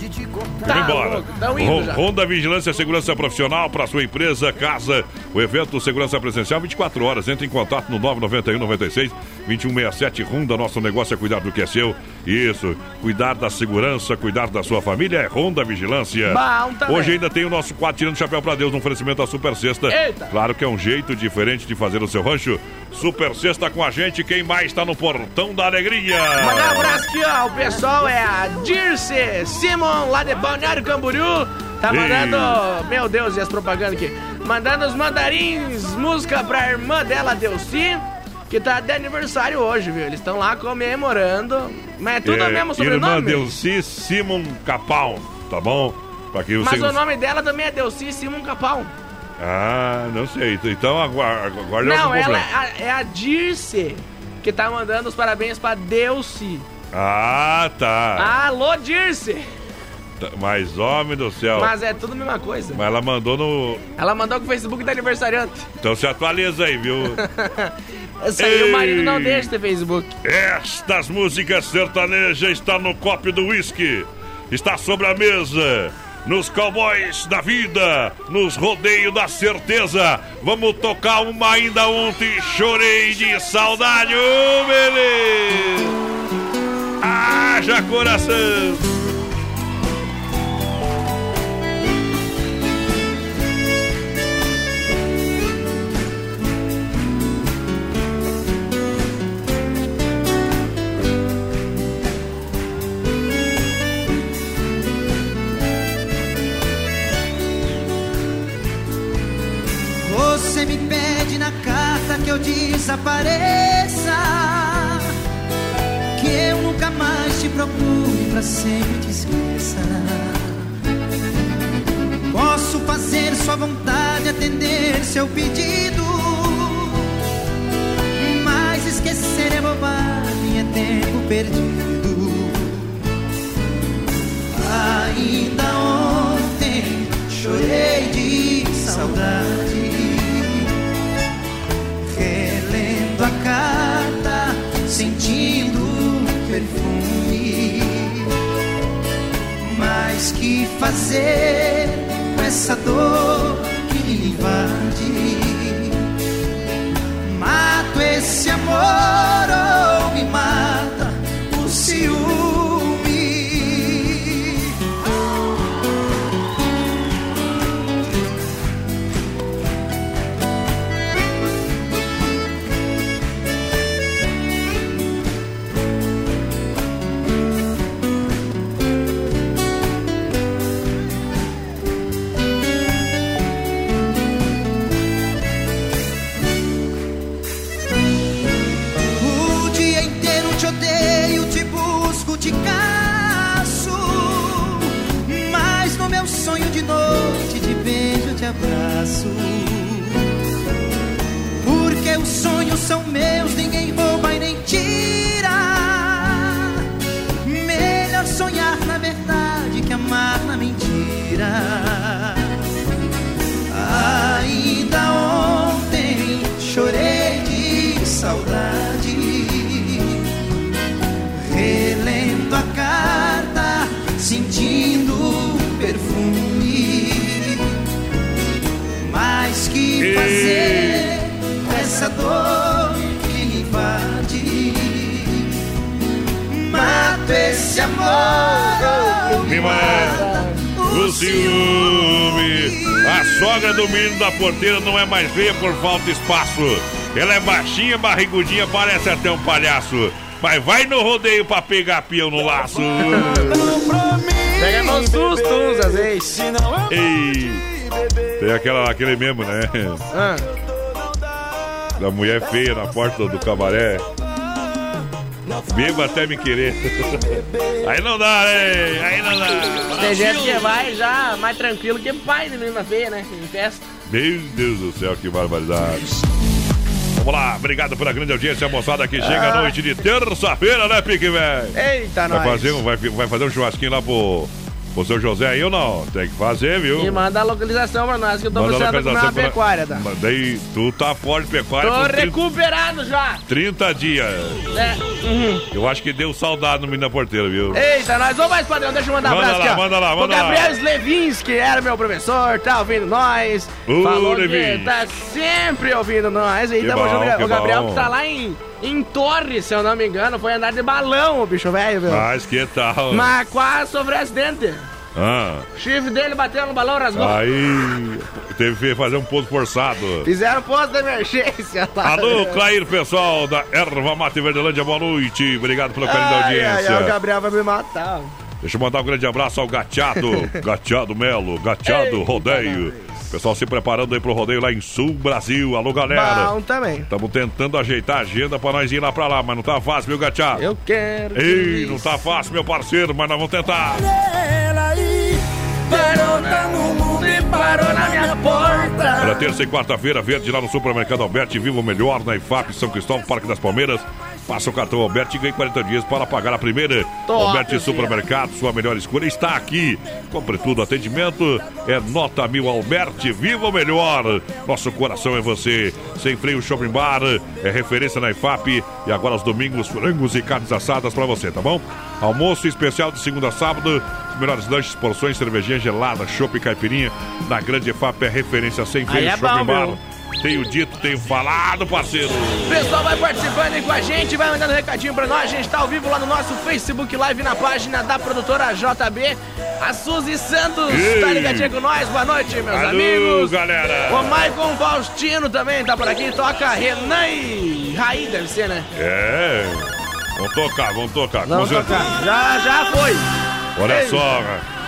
Tá Vamos embora. tão indo Ro- já. Honda Vigilância Segurança Profissional para sua empresa, casa. O evento Segurança Presencial 24 horas. Entre em contato no 991 96 2167. Honda, nosso negócio é cuidar do que é seu. Isso, cuidar da segurança, cuidar da sua família é Honda Vigilância. Bom. Hoje ainda tem o nosso quadro Tirando Chapéu para Deus no oferecimento da Super Sexta. Eita. Claro que é um jeito diferente de fazer o seu rancho. Super Sexta com a gente. Quem mais está no Portão da Alegria? Mandar um abraço aqui, ó. O pessoal é a Dirce Simon, lá de Balneário Camboriú. Tá Ei. mandando. Meu Deus, e as propagandas aqui? Mandando os mandarins, música pra irmã dela, Delci, que tá de aniversário hoje, viu? Eles estão lá comemorando. Mas é tudo o mesmo Irmã sobrenome. Delci Simon Capão, tá bom? Pra que você... Mas o nome dela também é Delci Simon Capão. Ah, não sei. Então agora Não, ela é a, é a Dirce, que tá mandando os parabéns pra Delci. Ah, tá. Alô, Dirce! Tá, Mas, homem do céu. Mas é tudo a mesma coisa. Mas ela mandou no... Ela mandou com o Facebook da aniversariante. Então se atualiza aí, viu? Isso aí o marido não deixa ter Facebook. Estas músicas sertanejas está no copo do whisky. Está sobre a mesa. Nos cowboys da vida, nos rodeios da certeza. Vamos tocar uma ainda ontem. Chorei de saudade, ô beleza! Haja coração! Eu desapareça. Que eu nunca mais te procure, pra sempre te esqueça. Posso fazer sua vontade, atender seu pedido. Mas esquecer é bobagem, é tempo perdido. Ainda ontem chorei de saudade, perfume. Mas que fazer com essa dor que me invade? Mato esse amor ou me mata esse amor, Me mata o ciúme. A sogra do menino da porteira não é mais feia por falta de espaço. Ela é baixinha, barrigudinha, parece até um palhaço. Mas vai no rodeio pra pegar peão no laço. Pega no susto uns às vezes. Ei, tem aquela, aquele mesmo, né? Ah. Da mulher feia na porta do, do cabaré. Bebo até me querer. Aí não dá, né? Aí não dá. Tem gente que vai já mais tranquilo que pai de menina feia, né? Em festa. Meu Deus do céu, que barbaridade. Vamos lá, obrigado pela grande audiência, moçada que chega à noite de terça-feira, né, Pique, velho? Eita, vai nós. fazer, um, vai, vai fazer um churrasquinho lá pro, pro seu José aí ou não? Tem que fazer, viu? E manda a localização pra nós, que eu tô Manda a uma localização pra- pecuária, tá? Daí, tu tá fora de pecuária Tô por 30, recuperado já. 30 dias. É. uhum. Eu acho que deu saudade no menino da porteira, viu? Eita, nós vamos mais padrão, deixa eu mandar um Manda abraço lá, aqui, manda lá, manda o Gabriel lá. Slevins, que era meu professor, tá ouvindo nós. Ô, falou que tá sempre ouvindo nós. E Que tamo bom, junto, que o Gabriel bom. que tá lá em, em Torres, se eu não me engano, foi andar de balão, o bicho velho, viu? Mas que tal? Mas quase sofreu acidente. Ah, O chifre dele bateu no balão, rasgou. aí teve que fazer um pouso forçado. Fizeram posto de emergência lá. Alô, Clair, pessoal da Erva Mate Verdelândia, boa noite. Obrigado pelo carinho da audiência. ai, o Gabriel vai me matar. Deixa eu mandar um grande abraço ao Gateado, Gateado Melo, Gateado Eita, Rodeio. Pessoal se preparando aí pro rodeio lá em Sul Brasil. Alô, galera. Bom também. Estamos tentando ajeitar a agenda pra nós ir lá pra lá, mas não tá fácil, viu, Gateado? Eu quero. Ei, não tá fácil, meu parceiro, mas nós vamos tentar. Olha, terça e quarta-feira, verde lá no Supermercado Alberti. Viva o melhor na IFAP São Cristóvão, Parque das Palmeiras. Faça o cartão Alberti e ganhe 40 dias para pagar a primeira. Top, Alberti. Supermercado, sua melhor escolha está aqui. Compre tudo, atendimento é nota mil Alberti. Viva o melhor. Nosso coração é você. Sem freio Shopping Bar é referência na IFAP. E agora aos domingos, frangos e carnes assadas para você, tá bom? Almoço especial de segunda a sábado. Os melhores lanches, porções, cervejinha gelada, chopp e caipirinha. Na grande IFAP é referência sem freio Aí é Shopping bom, Bar. meu. Tenho dito, tenho falado, parceiro. Pessoal vai participando aí com a gente, vai mandando recadinho pra nós. A gente tá ao vivo lá no nosso Facebook Live na página da produtora JB. A Suzy Santos Ei. tá ligadinha com nós. Boa noite, meus Alô, amigos. galera. O Maicon Faustino também tá por aqui. Toca Renan e Raí, deve ser, né? É. Vamos tocar, vamos tocar. Vamos tocar. Já, já foi. Olha Ei. só,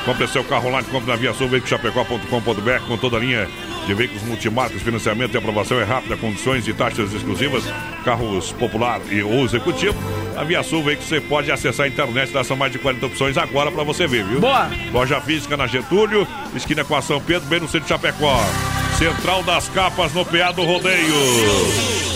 compre seu carro online, compre na Via Sul, veiculoschapecó.com.br com toda a linha de veículos multimarcas, financiamento e aprovação é rápida, condições e taxas exclusivas, carros popular e ou executivo. A Via Sul Veículos você pode acessar a internet, lá são mais de 40 opções agora pra você ver, viu? Boa. Loja física na Getúlio, esquina com a São Pedro, bem no centro de Chapecó. Central das Capas no PA do Rodeio.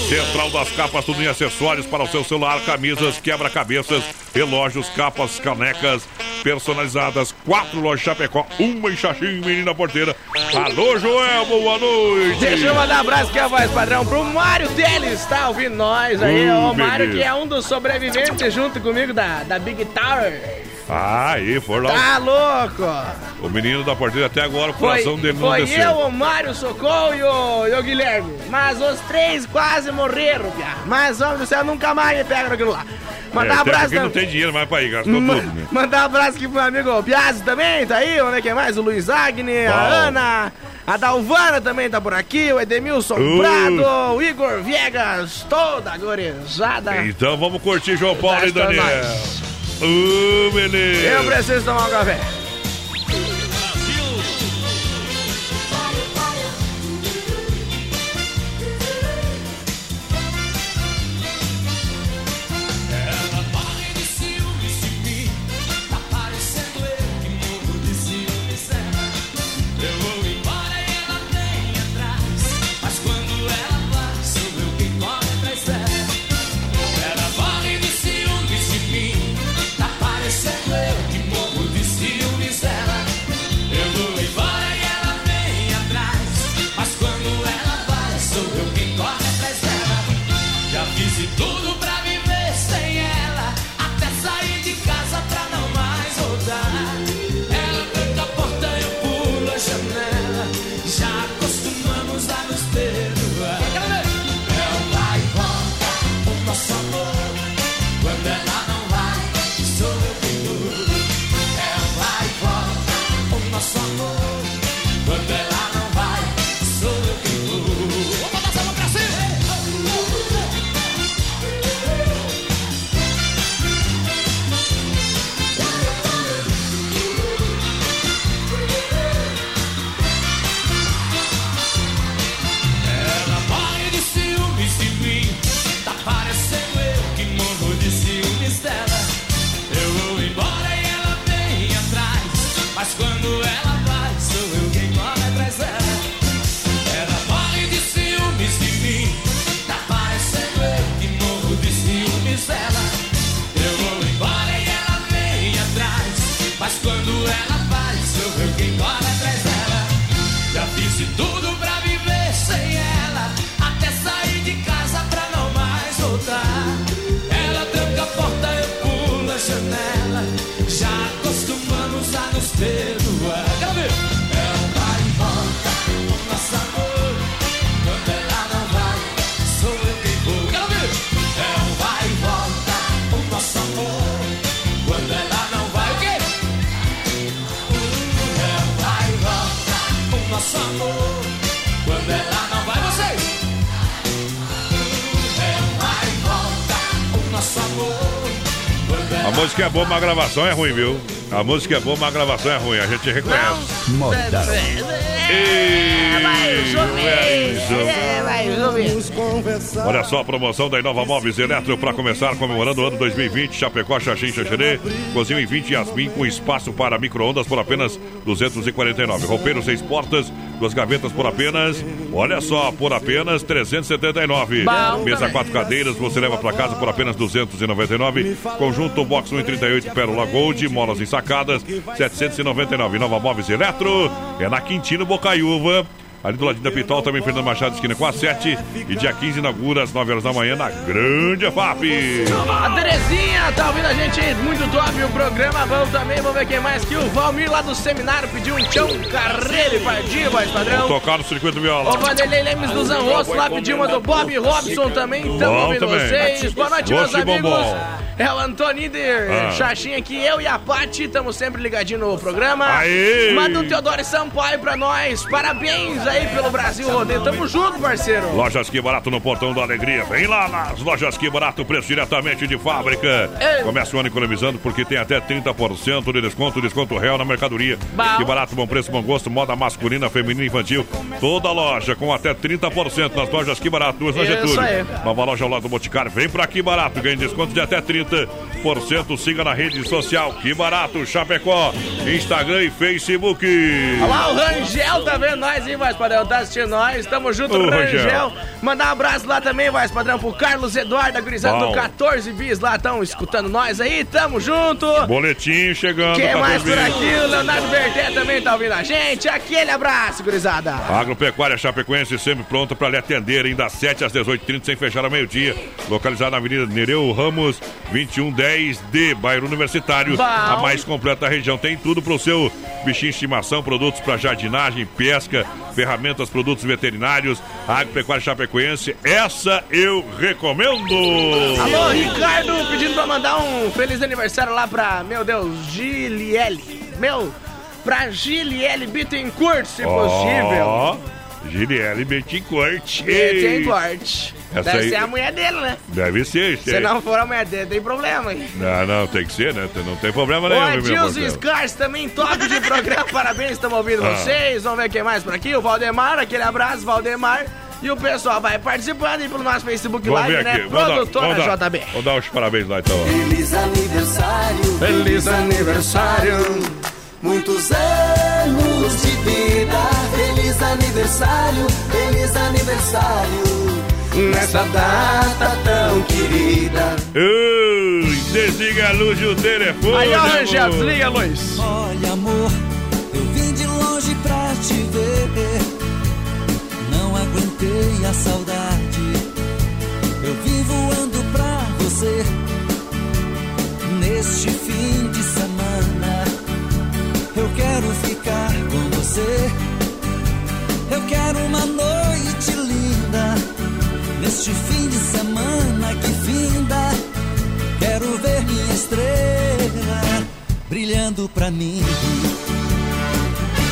Central das Capas, tudo em acessórios para o seu celular, camisas, quebra-cabeças, relógios, capas, canecas personalizadas. Quatro lojas Chapecó, uma em Xaxim, menina porteira. Alô, Joel, boa noite. Deixa eu mandar um abraço que é a voz padrão pro Mário Teles, tá ouvindo nós aí. Ô, o Mário que é um dos sobreviventes junto comigo da, da Big Tower. Ah, aí, for lá. Tá louco? O menino da porteira até agora, o Foi, coração dele não foi desceu. eu, o Mário Socorro e o, e o Guilherme. Mas os três quase morreram, piá. Mas, homem do céu, nunca mais me pega naquilo lá. Mandar é, um abraço porque não também. tem dinheiro mais pra ir, gastou Ma- tudo. Né? Mandar um abraço aqui pro meu amigo Piazzi também, tá aí, onde é que é mais? O Luiz Agni, a. Ana, a Dalvana também tá por aqui, o Edemilson Uh. Prado, o Igor Viegas, toda a gorizada. Então vamos curtir João Paulo e Daniel. nós. Ô, beleza. Eu preciso tomar um café. Boa, mas a gravação é ruim, viu? A música é boa, mas a gravação é ruim, a gente reconhece. Modão. Olha só a promoção da Inova Móveis Eletro para começar comemorando o ano 2020. Chapecó, Xaxim, Xaxerê, Cozinho em 20 Yasmin com espaço para micro-ondas por apenas 249. Roupeiro seis portas, duas gavetas por apenas, olha só, por apenas 379. Bom Mesa quatro cadeiras, você leva para casa por apenas 299. Conjunto box 138 Pérola Gold, molas ensacadas, 799. Nova Móveis Eletro, é na Quintino Bocaiúva. Ali do ladinho da Pitol, também Fernando Machado, esquina com a 7. E dia 15 inaugura às 9 horas da manhã na Grande FAP. A Terezinha tá ouvindo a gente muito top o programa. Vamos também, vamos ver quem mais que o Valmir lá do seminário pediu um tchão carreiro e partiu, voz Vou padrão. tocar no circuito viola. O Vanderlei Lemes do Zanrosso lá pediu uma do Bob Robson também. Tamo ouvindo também. vocês. Boa noite, meus Gosto de amigos. bombom. É o Antônio de Ah. Xaxim aqui, eu e a Paty, estamos sempre ligadinhos no programa. Aê! Manda um Teodoro Sampaio pra nós. Parabéns aí pelo Brasil Rodeio. Tamo junto, parceiro. Lojas Que Barato no Portão da Alegria. Vem lá nas Lojas Que Barato, preço diretamente de fábrica. Ei. Começa o ano economizando porque tem até 30% de desconto, desconto real na mercadoria. Bom. Que Barato, bom preço, bom gosto, moda masculina, feminina e infantil. Toda loja com até 30% nas lojas Que Barato, duas na Getúlio. aí. Nova loja ao lado do Boticário. Vem pra Que Barato, ganhe desconto de até 30%. Siga na rede social Que Barato, Chapecó, Instagram e Facebook. Olha lá, o Rangel tá vendo nós, hein, voz padrão? Tá assistindo nós. Tamo junto, Ô, Rangel. Rangel. Mandar um abraço lá também, voz padrão, pro Carlos Eduardo, gurizada do Bom. 14 Bis lá, tão escutando nós aí. Tamo junto. Boletim chegando. Quem mais por aqui? O Leonardo Berté também tá ouvindo a gente. Aquele abraço, gurizada. Agropecuária Chapecoense sempre pronta para lhe atender, ainda das 7 às 18h30, sem fechar ao meio-dia. Localizada na Avenida Nereu Ramos, 2110D, bairro Universitário. Bom. A mais completa da região. Tem tudo para o seu bichinho de estimação, produtos para jardinagem, pesca, ferramentas, produtos veterinários. Agropecuária Chapecoense, essa eu recomendo! Alô, Ricardo, pedindo pra mandar um feliz aniversário lá pra, meu Deus, Giliele. Meu, pra Giliele Bittencourt, se possível. Ó, Giliele Bettencourt. Bittencourt. Essa Deve aí- ser a mulher dele, né? Deve ser, Se sei. não for a mulher dele, tem problema, hein? Não, não, tem que ser, né? Não tem problema O nenhum, meu Adilson. Scars também top de programa, parabéns, estamos ouvindo Ah. vocês. Vamos ver quem mais por aqui. O Valdemar, aquele abraço, Valdemar. E o pessoal vai participando aí pelo nosso Facebook Vamos Live, né? dar, Produtora vamos, dar, JB. vamos dar os parabéns lá, então. Feliz aniversário, Feliz aniversário. Muitos anos de vida, feliz aniversário, feliz aniversário nessa data tão querida. Ui, desliga a luz do telefone. Aí, ó, né, desliga a luz. Olha, amor, eu vim de longe pra te ver. Não aguentei a saudade. Eu vim voando pra você neste fim de semana. Eu quero ficar com você. Eu quero uma noite linda. Neste fim de semana que finda. Quero ver minha estrela brilhando pra mim.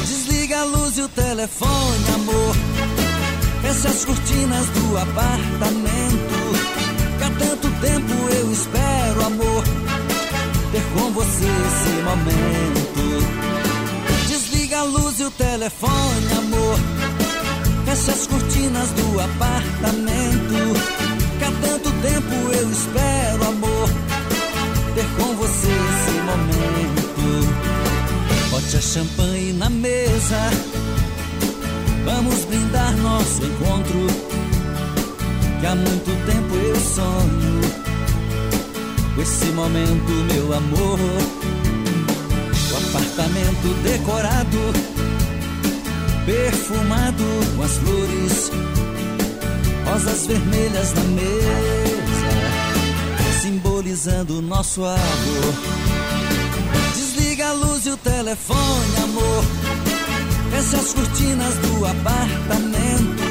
Desliga a luz e o telefone, amor. Fecha as cortinas do apartamento. Que há tanto tempo eu espero, amor. Ter com você esse momento. Desliga a luz e o telefone, amor. Fecha as cortinas do apartamento. Que há tanto tempo eu espero, amor. Ter com você esse momento. Bote a champanhe na mesa. Vamos brindar nosso encontro. Que há muito tempo eu sonho esse momento, meu amor. Apartamento decorado, perfumado com as flores, rosas vermelhas na mesa, simbolizando nosso amor. Desliga a luz e o telefone, amor. Fecha as cortinas do apartamento.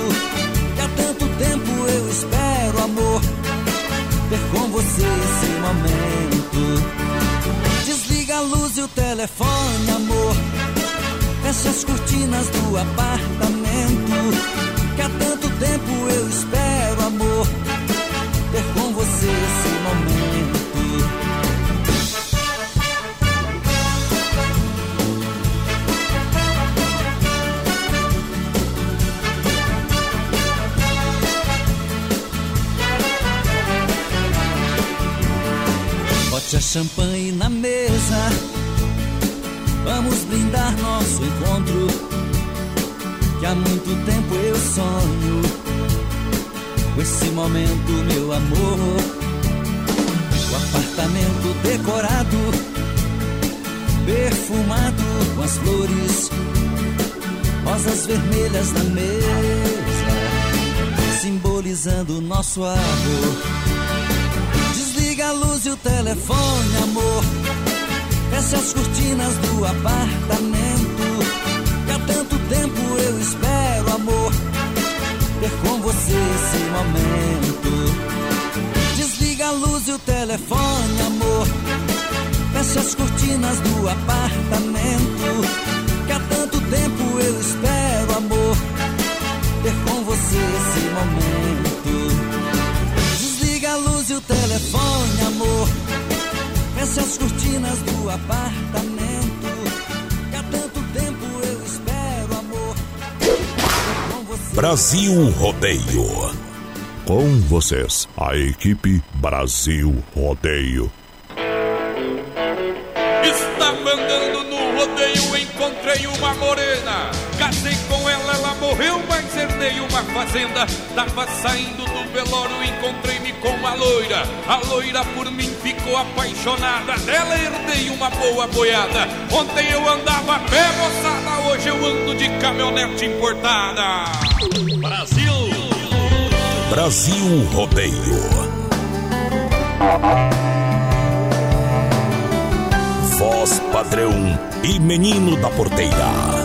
Que há tanto tempo eu espero, amor. Ter com você esse momento. A luz e o telefone, amor. Fecha as cortinas do apartamento. Que há tanto tempo eu espero, champanhe na mesa. Vamos brindar nosso encontro. Que há muito tempo eu sonho com esse momento, meu amor. O apartamento decorado, perfumado com as flores, rosas vermelhas na mesa, simbolizando nosso amor. Desliga a luz e o telefone, amor. Fecha as cortinas do apartamento. Que há tanto tempo eu espero, amor. Ter com você esse momento. Desliga a luz e o telefone, amor. Fecha as cortinas do apartamento. Que há tanto tempo eu espero, amor. Ter com você esse momento. O telefone, amor. Fecha as cortinas do apartamento. Que há tanto tempo eu espero, amor. Brasil Rodeio. Com vocês, a equipe Brasil Rodeio. Uma fazenda. Tava saindo do velório, encontrei-me com a loira. A loira por mim ficou apaixonada. Dela herdei uma boa boiada. Ontem eu andava a pé, moçada. Hoje eu ando de caminhonete importada. Brasil! Brasil Rodeio. Voz padrão e menino da porteira.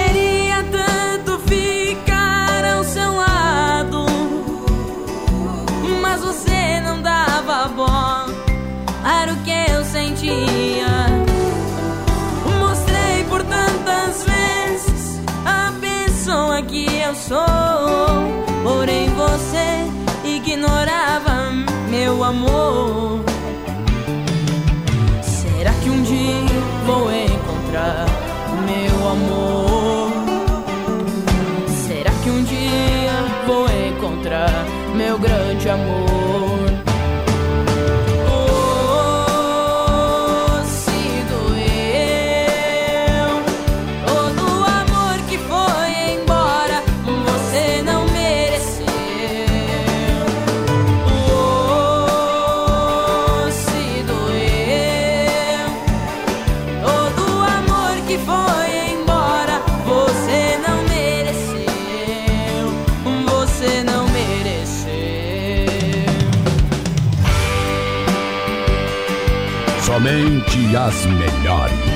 sou, porém você ignorava meu amor. Será que um dia vou encontrar meu amor? Será que um dia vou encontrar meu grande amor? Somente as melhores.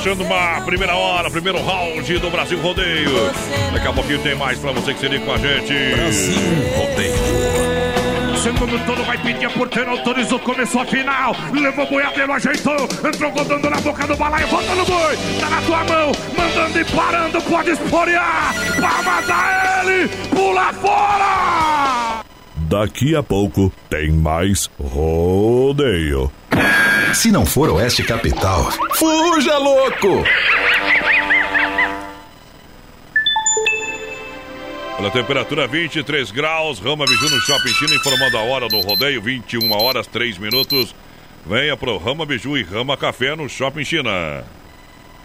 Fechando uma primeira hora, primeiro round do Brasil Rodeio. Daqui a pouquinho tem mais pra você que se liga com a gente. Brasil Rodeio. Segundo todo vai pedir a porteira, autorizou, começou a final. Levou o boiadeiro, ajeitou, entrou rodando na boca do balaio, volta no boi, tá na tua mão, mandando e parando, pode esporear. Palmas a ele, pula fora! Daqui a pouco tem mais rodeio. Se não for Oeste Capital, fuja louco! Olha temperatura 23 graus, Rama Biju no Shopping China informando a hora do rodeio, 21 horas 3 minutos. Venha pro Rama Biju e Rama Café no Shopping China.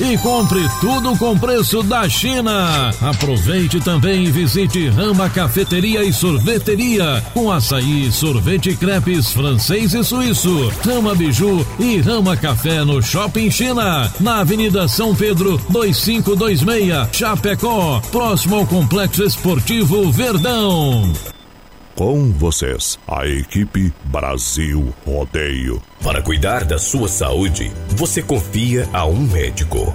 e compre tudo com preço da China. Aproveite também e visite Rama Cafeteria e Sorveteria com açaí, sorvete crepes francês e suíço. Rama Biju e Rama Café no Shopping China, na Avenida São Pedro 2526, Chapecó, próximo ao Complexo Esportivo Verdão. Com vocês, a equipe Brasil Rodeio. Para cuidar da sua saúde, você confia a um médico.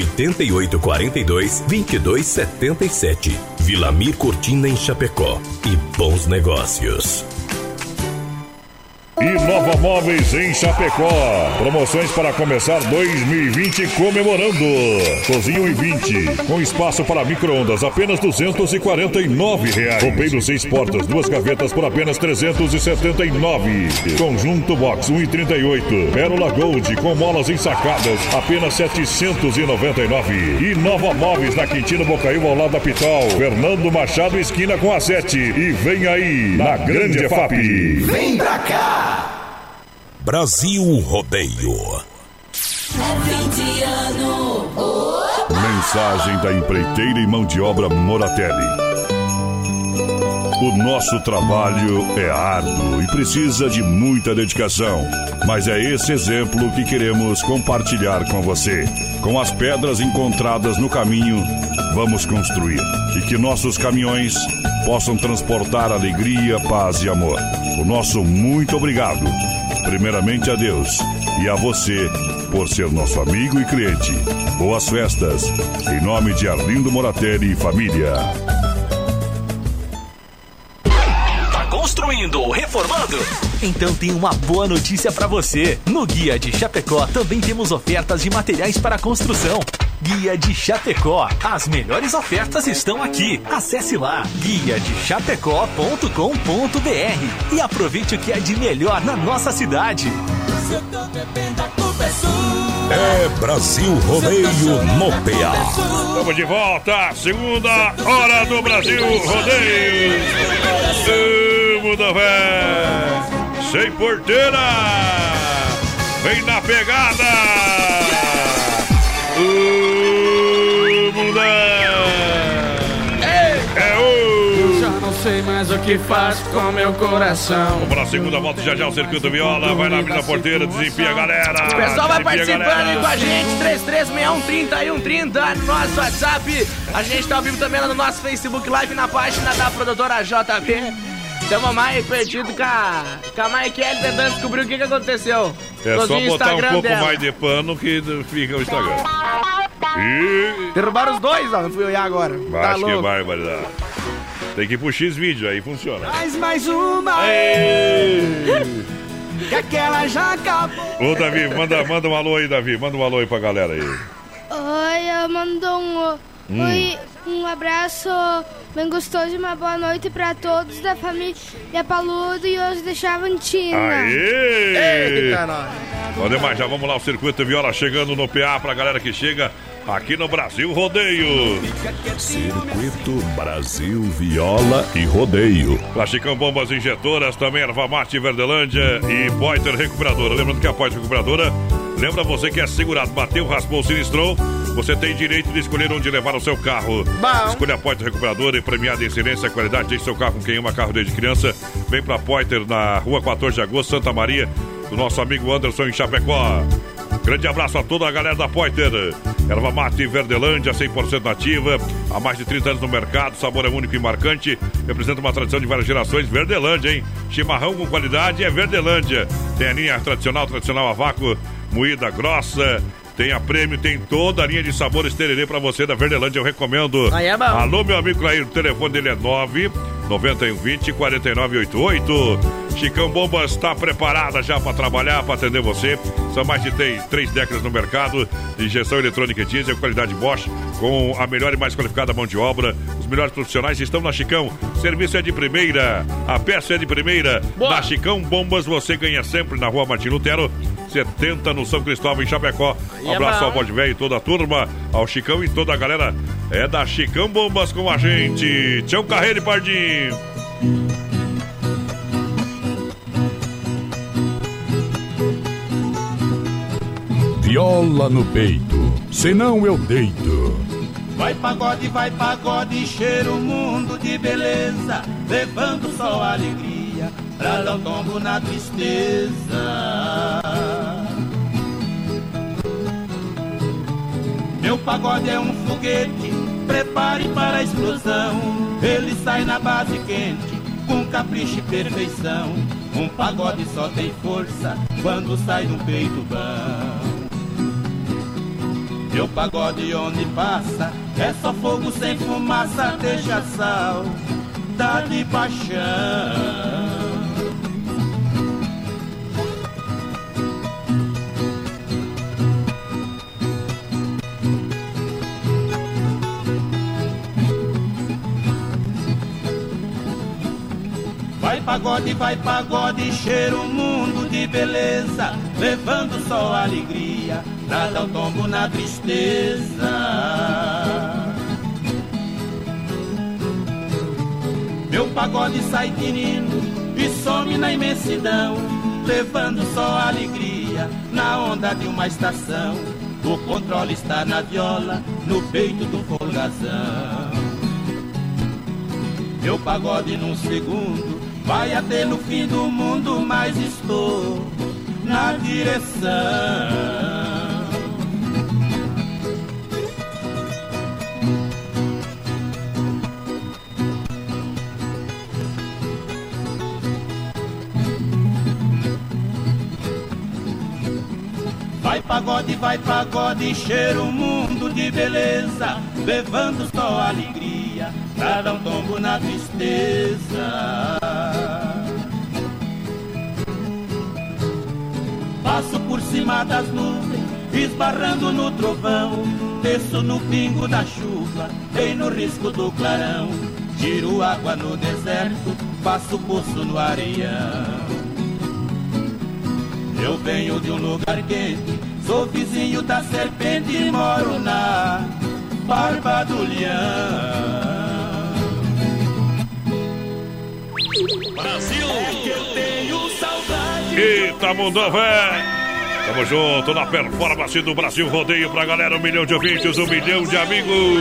88 42 22 77. Vilamir Cortina em Chapecó. E bons negócios. E Nova Móveis em Chapecó. Promoções para começar 2020 comemorando. Cozinha 1,20 com espaço para micro-ondas apenas 249 reais. Roupeiro seis portas, duas gavetas por apenas 379. Conjunto Box 1,38. Pérola Gold com molas ensacadas apenas 799. E Nova Móveis na Quintino Bocaiúva ao lado da Pitol. Fernando Machado esquina com a 7. E vem aí na Grande EFAP. Vem pra cá! Brasil Rodeio. 20 anos. Mensagem da empreiteira e mão de obra Moratelli. O nosso trabalho é árduo e precisa de muita dedicação, mas é esse exemplo que queremos compartilhar com você. Com as pedras encontradas no caminho, vamos construir e que nossos caminhões possam transportar alegria, paz e amor. O nosso muito obrigado, primeiramente a Deus e a você por ser nosso amigo e cliente. Boas festas, em nome de Arlindo Moratelli e família. Construindo ou reformando? Então tem uma boa notícia para você. No Guia de Chapecó também temos ofertas de materiais para construção. Guia de Chapecó. As melhores ofertas estão aqui. Acesse lá guia de chapecó.com.br e aproveite o que é de melhor na nossa cidade. É. É Brasil Rodeio no PA. Estamos de volta, segunda hora do Brasil Rodeio. Tamo da fé, sem porteira, vem na pegada. Tamo É o... Já não sei mais o que faço com meu coração. Vamos para a segunda volta, já já o Circuito Viola, vai lá abrir a porteira, desempia a galera. O pessoal vai participando aí com a gente, 336130 no nosso WhatsApp. A gente tá ao vivo também lá no nosso Facebook Live na página da produtora JB. Tamo mais perdido com a, com a Maikele tentando descobrir o que, que aconteceu. É Nos só botar um pouco dela. mais de pano que fica o Instagram. E... Derrubaram os dois, ó. Não fui olhar agora. Tá Acho que louco. barbaridade. Tem que ir pro X-Vídeo, aí funciona. Mais mais uma. Que aquela já acabou. Ô, Davi, manda, manda um alô aí, Davi. Manda um alô aí pra galera aí. Oi, eu mando um, Hum. oi, um abraço bem gostoso e uma boa noite pra todos da família Paludo e hoje da Chavantina. Aê! Eita, nós. Ademais, já vamos lá, o Circuito Viola chegando no PA pra galera que chega aqui no Brasil Rodeio. Circuito Brasil Viola e Rodeio. Plasticão Bombas Injetoras, também Erva Mate Verdelândia e Poiter Recuperadora. Lembrando que a Poiter Recuperadora lembra você que é segurado, bateu, raspou, sinistrou. Você tem direito de escolher onde levar o seu carro. Escolha a Poiter Recuperadora e premiada em excelência e qualidade. Deixe seu carro com quem ama carro desde criança. Vem pra Poiter na rua 14 de agosto, Santa Maria, do nosso amigo Anderson em Chapecó. Grande abraço a toda a galera da Poiter. Erva mate Verdelândia, 100% nativa. Há mais de 30 anos no mercado. Sabor é único e marcante. Representa uma tradição de várias gerações. Verdelândia, hein? Chimarrão com qualidade é Verdelândia. Tem a linha tradicional, tradicional a vácuo, moída grossa. Tem a prêmio, tem toda a linha de sabores tererê pra você da Verdelândia. Eu recomendo. Aí é bom. Alô, meu amigo Clair, o telefone dele é 9 9120 4988. Chicão Bombas está preparada já para trabalhar, para atender você. São mais de três, três décadas no mercado de injeção eletrônica e diesel, qualidade Bosch, com a melhor e mais qualificada mão de obra. Os melhores profissionais estão na Chicão. Serviço é de primeira, a peça é de primeira. Na Chicão Bombas você ganha sempre na rua Martin Lutero, 70 no São Cristóvão, em Chapecó. Um é abraço ao Bode Velho e toda a turma, ao Chicão e toda a galera. É da Chicão Bombas com a gente. Tchau, Carreiro e Pardinho. Viola no peito, senão eu deito. Vai pagode, vai pagode, cheira o mundo de beleza, levando só alegria pra dar um tombo na tristeza. Meu pagode é um foguete, prepare para a explosão. Ele sai na base quente, com capricho e perfeição. Um pagode só tem força quando sai do peito bom. Meu pagode onde passa é só fogo sem fumaça, deixa sal, dá de paixão. Vai pagode, vai pagode, cheira o mundo de beleza, levando só alegria, pra dar o tombo na tristeza. Meu pagode sai tinindo e some na imensidão, levando só alegria na onda de uma estação. O controle está na viola, no peito do folgazão. meu pagode num segundo vai até no fim do mundo, mas estou na direção. Pagode, vai pagode, cheira o mundo de beleza, levando só alegria, pra dar um tombo na tristeza. Passo por cima das nuvens, esbarrando no trovão, desço no pingo da chuva, dei no risco do clarão, tiro água no deserto, faço poço no areião. Eu venho de um lugar quente, sou vizinho da serpente e moro na barba do leão. Brasil! É que eu tenho saudade. Eita, mundo velho! Tamo junto na performance do Brasil Rodeio pra galera. Um milhão de ouvintes, um milhão de amigos.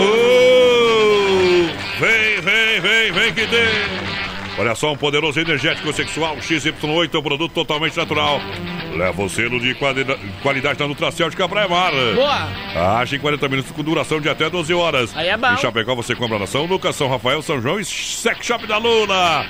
Uh, vem, vem, vem, vem que tem. Olha só, um poderoso energético sexual XY8, um produto totalmente natural. Leva o selo de qualida- qualidade da Nutracêutica Praia Mar. Boa! Age em 40 minutos com duração de até 12 horas. Aí é bom. Em Chapecó você compra na São Lucas, São Rafael, São João e Sex Shop da Luna.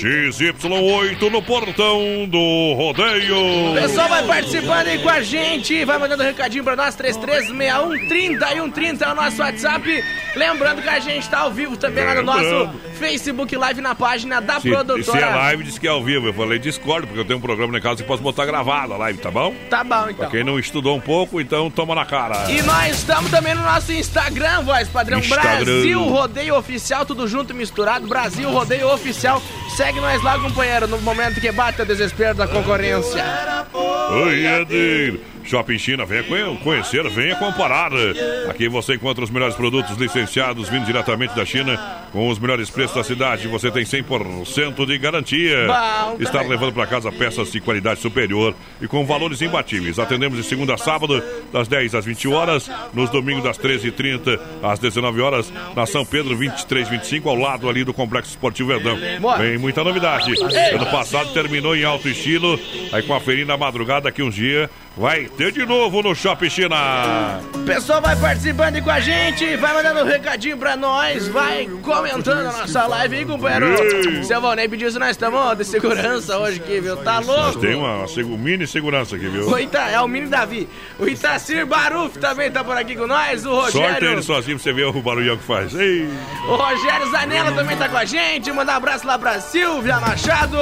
XY8 no portão do rodeio. O pessoal vai participando aí com a gente, vai mandando um recadinho pra nós, 336130 e 130 é o nosso WhatsApp. Lembrando que a gente tá ao vivo também lá no nosso Lembrando. Facebook Live na página da Se, produtora. se é live, diz que é ao vivo. Eu falei Discord, porque eu tenho um programa na casa que posso botar gravado a live, tá bom? Tá bom, Pra então. quem não estudou um pouco, então toma na cara. E nós estamos também no nosso Instagram, voz padrão Instagram. Brasil Rodeio Oficial, tudo junto e misturado. Brasil Rodeio Oficial. Segue nós lá, companheiro, no momento que bate o desespero da concorrência. Oi, Edir. Shopping China, venha conhe- conhecer, venha comparar. Aqui você encontra os melhores produtos licenciados vindo diretamente da China com os melhores preços da cidade. Você tem 100% de garantia. Também. levando para casa peças de qualidade superior e com valores imbatíveis. Atendemos de segunda a sábado, das 10 às 20 horas, nos domingos das 13h30 às 19 horas, na São Pedro 2325, ao lado ali do Complexo Esportivo Verdão. Vem muita novidade. Ano passado terminou em alto estilo, aí com a feirinha na madrugada, daqui uns dias, vai ter de novo no Shopping China. O pessoal vai participando aí com a gente, vai mandando um recadinho pra nós, vai comentando a nossa live aí, companheiro. Ei. Seu Valnei pediu isso, nós estamos de segurança hoje aqui, viu? Tá louco? tem uma segu- mini segurança aqui, viu? O Ita, é o Mini Davi. O Itacir Baruf também tá por aqui com nós. O Sorte Rogério. ele sozinho pra você ver o barulhão que faz. Ei. O Rogério Zanella também tá com a gente. Mandar um abraço lá pra Silvia Machado.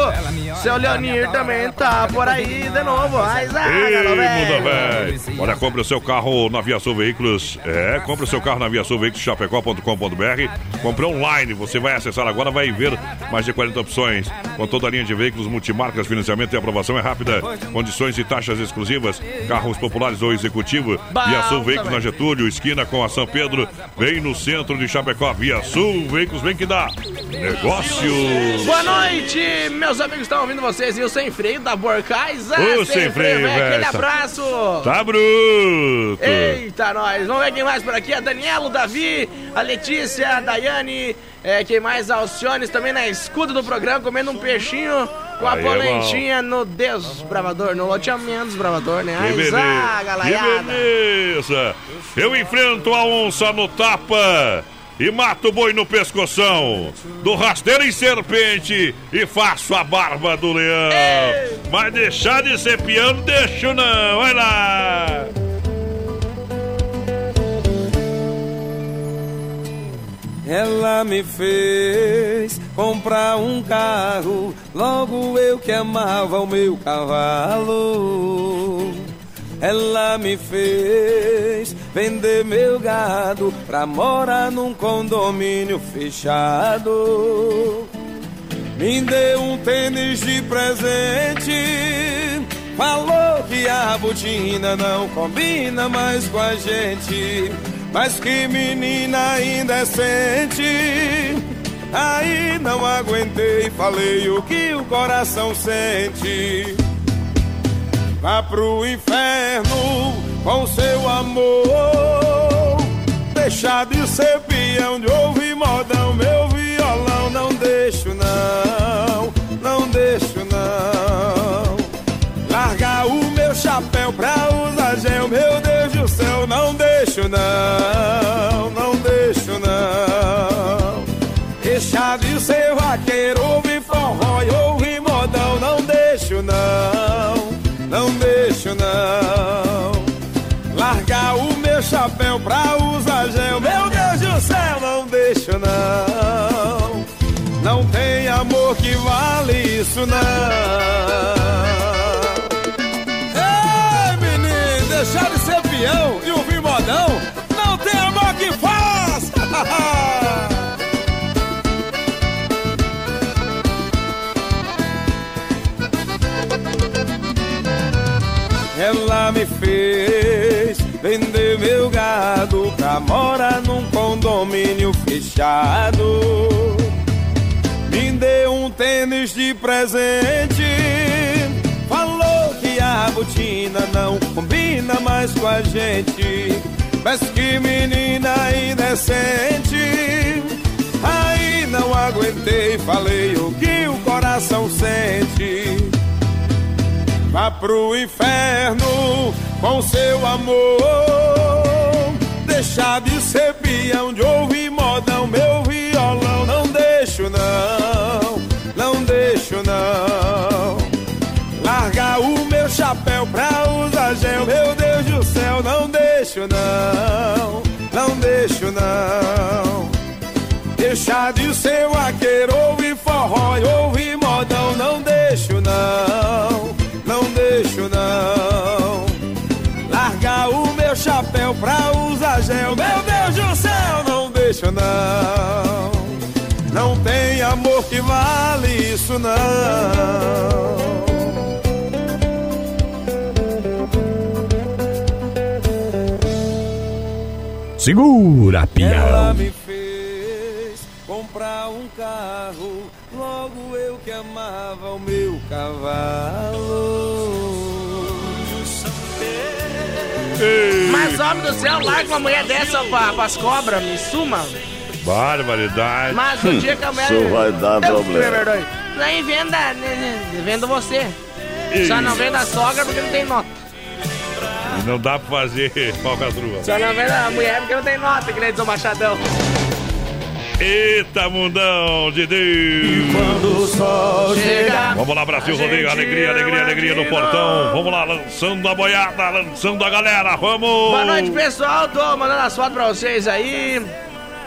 Seu Leonir também tá por aí de novo. Ai, zaga, Ei, meu velho. Muda velho. Olha, compre o seu carro na Via Sul Veículos. É, compre o seu carro na Via Sul Veículos, chapecó.com.br. Compre online. Você vai acessar agora, vai ver mais de 40 opções. Com toda a linha de veículos multimarcas, financiamento e aprovação é rápida. Condições e taxas exclusivas. Carros populares ou executivo. Via Sul Veículos na Getúlio, esquina com a São Pedro. Bem no centro de Chapecó. Via Sul Veículos, vem que dá. Negócio. Boa noite, meus amigos estão ouvindo vocês e o Sem Freio da Borcais. Ah, Ô, Sem Freio, velho, Aquele velho. Abraço. Tá bruto. Eita, nós. Vamos ver quem mais por aqui. A Daniela, o Davi, a Letícia, a Daiane. É, quem mais? A Alciones também na escuta do programa, comendo um peixinho com a Aí é polentinha no desbravador, no loteamento desbravador, né? Que beleza. zaga, Que galaiada. beleza. Eu enfrento a onça no tapa e mato o boi no pescoção. Do rasteiro em serpente e faço a barba do leão. Mas deixar de ser piano, deixo não. Vai lá. Ela me fez comprar um carro, logo eu que amava o meu cavalo. Ela me fez vender meu gado pra morar num condomínio fechado. Me deu um tênis de presente. Falou que a botina não combina mais com a gente. Mas que menina indecente. Aí não aguentei, falei o que o coração sente vá pro inferno com seu amor. Deixar de ser peão, de ouvir modão, meu violão, não deixo não, não deixo não. Largar o meu chapéu pra usar gel, meu Deus do céu, não deixo não. Chapéu pra usar gel, meu Deus do céu, não deixo não. Não tem amor que vale isso não. Ei, menino, deixar de ser peão e ouvir modão, não tem amor que faz. Ela me fez vender meu gado pra morar num condomínio fechado. Me deu um tênis de presente. Falou que a botina não combina mais com a gente. Mas que menina indecente. Aí não aguentei, falei o que o coração sente. Vá pro inferno com seu amor. Deixar de ser peão, de ouvir modão, meu violão. Não deixo não, não deixo não. Largar o meu chapéu pra usar gel, meu Deus do céu. Não deixo não, não deixo não. Deixar de ser vaqueiro, ouvir forró ouvir pra usar gel, meu Deus do céu. Não deixo não. Não tem amor que vale isso não. Segura, Ela pião. me fez comprar um carro, logo eu que amava o meu cavalo. Mas, homem do céu, larga uma mulher dessa pra, pras cobras, me suma. Barbaridade. Mas o dia que a mulher. Isso vai dar Eu- problema. é verdade. Daí venda, né, né, vendo você. Só não vendo a sogra porque não tem nota. E não dá pra fazer falcatrua. Só não vendo a mulher porque não tem nota, que nem diz o Machadão. Eita, mundão de Deus! quando o sol chega, Vamos lá, Brasil Rodeio, alegria, alegria, alegria no portão. Vamos lá, lançando a boiada, lançando a galera, vamos! Boa noite, pessoal. Tô mandando as fotos pra vocês aí.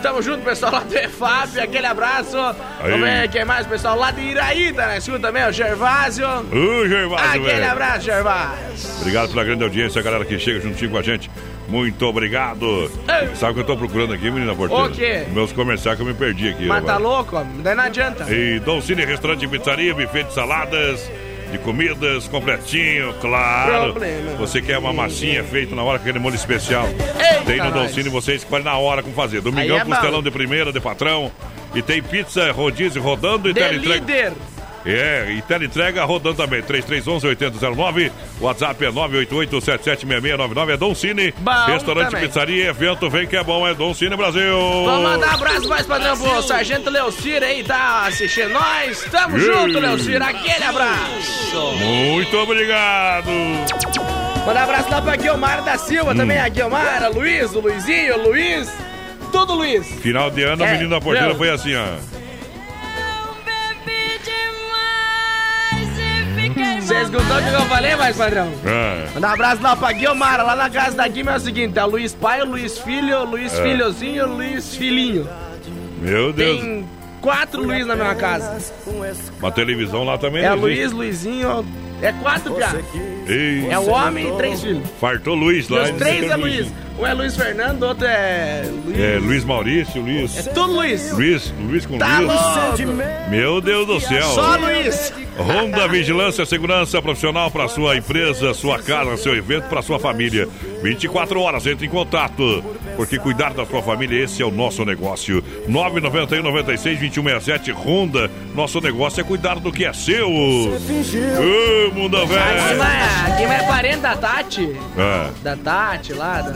Tamo junto, pessoal lá do EFAP. Aquele abraço. Vamos ver quem mais, pessoal lá de Iraí, tá na escuta também, o Gervásio. Ô, Gervásio, Aquele velho. abraço, Gervásio. Obrigado pela grande audiência, a galera que chega juntinho com a gente. Muito obrigado. Sabe o que eu tô procurando aqui, menina porteira? O quê? Meus comerciais que eu me perdi aqui. Mas tá louco? Daí não adianta. E Dom Cine Restaurante e Pizzaria, buffet de saladas, de comidas, completinho, claro. Problema. Você quer uma massinha feita na hora com aquele molho especial? Eita, tem no Dom nós. Cine, você escolhe na hora como fazer. Domingão, é bom. costelão de primeira, de patrão. E tem pizza, rodízio rodando e De teleentrega. É, e teleentrega rodando também. 3311-8009. WhatsApp é 988-776699. É Dom Cine. Bom Restaurante, também. pizzaria, evento, vem que é bom. É Dom Cine Brasil. Vamos mandar um abraço mais padrão pro Sargento Leocir aí, tá assistindo nós. Tamo Ei. junto, Leocir. Aquele abraço. Muito obrigado. Mandar um abraço lá pra Guilmar da Silva Hum. também. A Guilmar, a Luiz, o Luizinho, o Luiz. Tudo Luiz. Final de ano, a É, menina da porteira foi assim, ó. Você escutou o que eu falei, mais padrão? É. Mandar um abraço lá pra Guilmar, lá na casa da Guilma é o seguinte: é Luiz Pai, Luiz Filho, Luiz É. Filhozinho, Luiz Filhinho. Meu Deus. Tem quatro Luiz na minha casa. Uma televisão lá também. É não Luiz. Luizinho, é quatro piadas. É o homem e três filhos. Fartou Luiz lá. Os três é Luiz. Um é Luiz Fernando, outro é Luiz. É Luiz Maurício, Luiz. É tudo Luiz. Luiz, Luiz com Tá Luiz. Meu Deus do céu. Só Luiz. Honda Vigilância Segurança Profissional para sua empresa, sua casa, seu evento, para sua família. 24 horas, entre em contato. Porque cuidar da sua família, esse é o nosso negócio. 991 96 2167 Honda. Nosso negócio é cuidar do que é seu. Ô, mundo velho. aqui vai parente da Tati. É, Da Tati lá, da,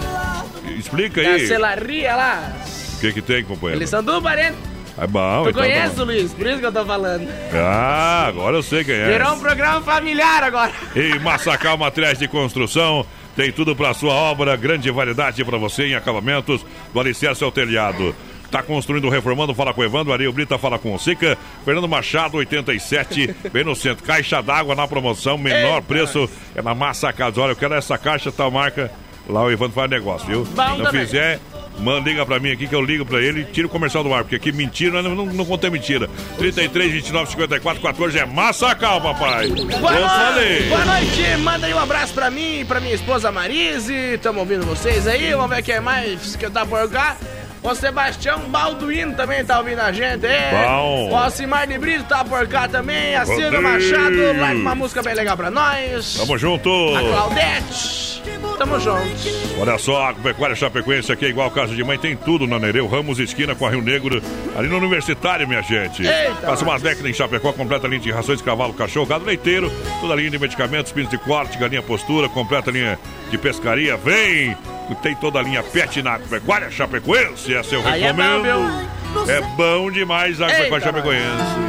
explica da aí. celaria lá. O que que tem, companheiro? Eles são do parente. É bom, Tu então tá conhece bom. o Luiz, por isso que eu tô falando. Ah, agora eu sei quem é. Virou um programa familiar agora. Em Massacal Materiais de Construção, Tem tudo para sua obra, grande variedade para você em acabamentos do alicerce ao telhado. Tá construindo, reformando, fala com o Evandro, Ariel Brita fala com o Sica, Fernando Machado, 87, bem no centro. Caixa d'água na promoção, menor Eita. preço, é na Massa Casa. Olha, eu quero essa caixa, tal marca. Lá o Evandro faz negócio, viu? Bom Não fizer, manda, liga pra mim aqui que eu ligo pra ele e tira o comercial do ar, porque aqui mentira, não, não, não contei mentira. 33, 29, 54, 14 é Massacal, papai. Boa eu noite, falei. boa noite, manda aí um abraço pra mim pra minha esposa Marise, tamo ouvindo vocês aí, vamos ver quem é mais que tá por cá. O Sebastião Balduino também tá ouvindo a gente, é. Bom. O Alcimar de Brito tá por cá também, a Silvia. Machado, larga uma música bem legal pra nós. Tamo junto. A Claudete, tamo juntos. Olha só, a Pecuária Chapecoense aqui é igual casa de mãe, tem tudo na Nereu, Ramos Esquina com a Rio Negro, ali no Universitário, minha gente. Eita, Passa umas décadas em Chapecó, completa linha de rações, cavalo, cachorro, gado leiteiro, toda a linha de medicamentos, pinos de corte, galinha postura, completa linha de pescaria, vem! Tem toda a linha pet na Pecuária Chapecoense, essa eu Aí é bom, recomendo. É bom demais a Eita, Pecuária Chapecoense.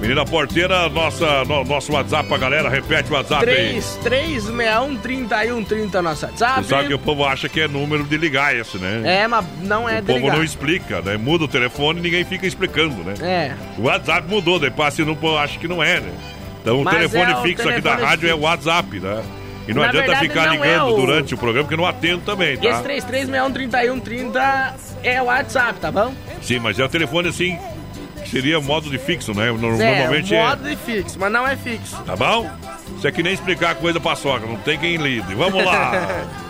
Menina porteira, nossa, no- nosso WhatsApp pra galera, repete o WhatsApp aí. 3361-3130 nosso WhatsApp. Você sabe que o povo acha que é número de ligar esse, né? É, mas não é o povo de ligar. não explica, né? Muda o telefone e ninguém fica explicando, né? É. O WhatsApp mudou, daí passa e não acha que não é, né? Então Mas o telefone é o fixo aqui da telefone rádio é o fixo. WhatsApp, né? E não Na adianta verdade, ficar não ligando é o- durante o programa, que eu não atendo também, tá? esse 3361-3130 é o WhatsApp, tá bom? Sim, mas é o telefone assim, que seria modo de fixo, né? No- é, Normalmente é. modo de fixo, mas não é fixo. Tá bom? Isso é que nem explicar coisa pra sogra, não tem quem lide. Vamos lá!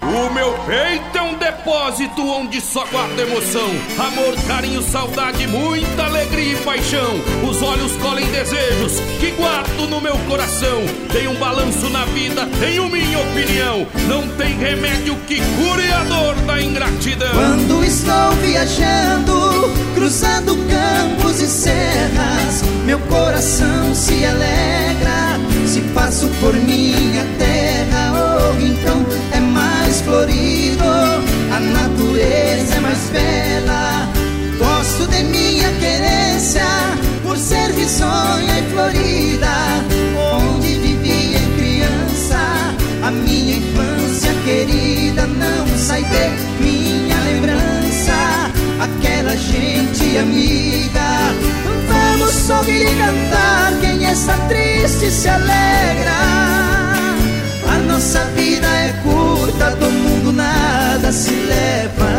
O meu peito é um depósito onde só guarda emoção. Amor, carinho, saudade, muita alegria e paixão. Os olhos colhem desejos que guardo no meu coração. Tem um balanço na vida, tenho minha opinião. Não tem remédio que cure a dor da ingratidão. Quando estou viajando, cruzando campos e serras, meu coração se alegra. Se passo por minha terra, o rincão é florido, a natureza é mais bela. Gosto de minha querência, por ser risonha e florida, onde vivi em criança, a minha infância querida não sai de minha lembrança, aquela gente amiga. Vamos ouvir e cantar, quem está triste se alegra. A nossa vida é curta, do nada se leva.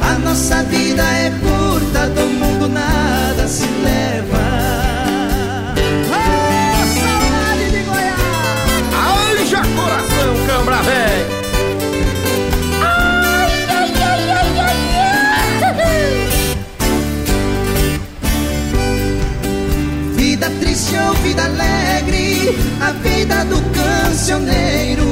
A nossa vida é curta, do mundo nada se leva. Oh, saudade de Goiás! Anja coração, cambra velho! Vida triste ou vida alegre, a vida do cancioneiro,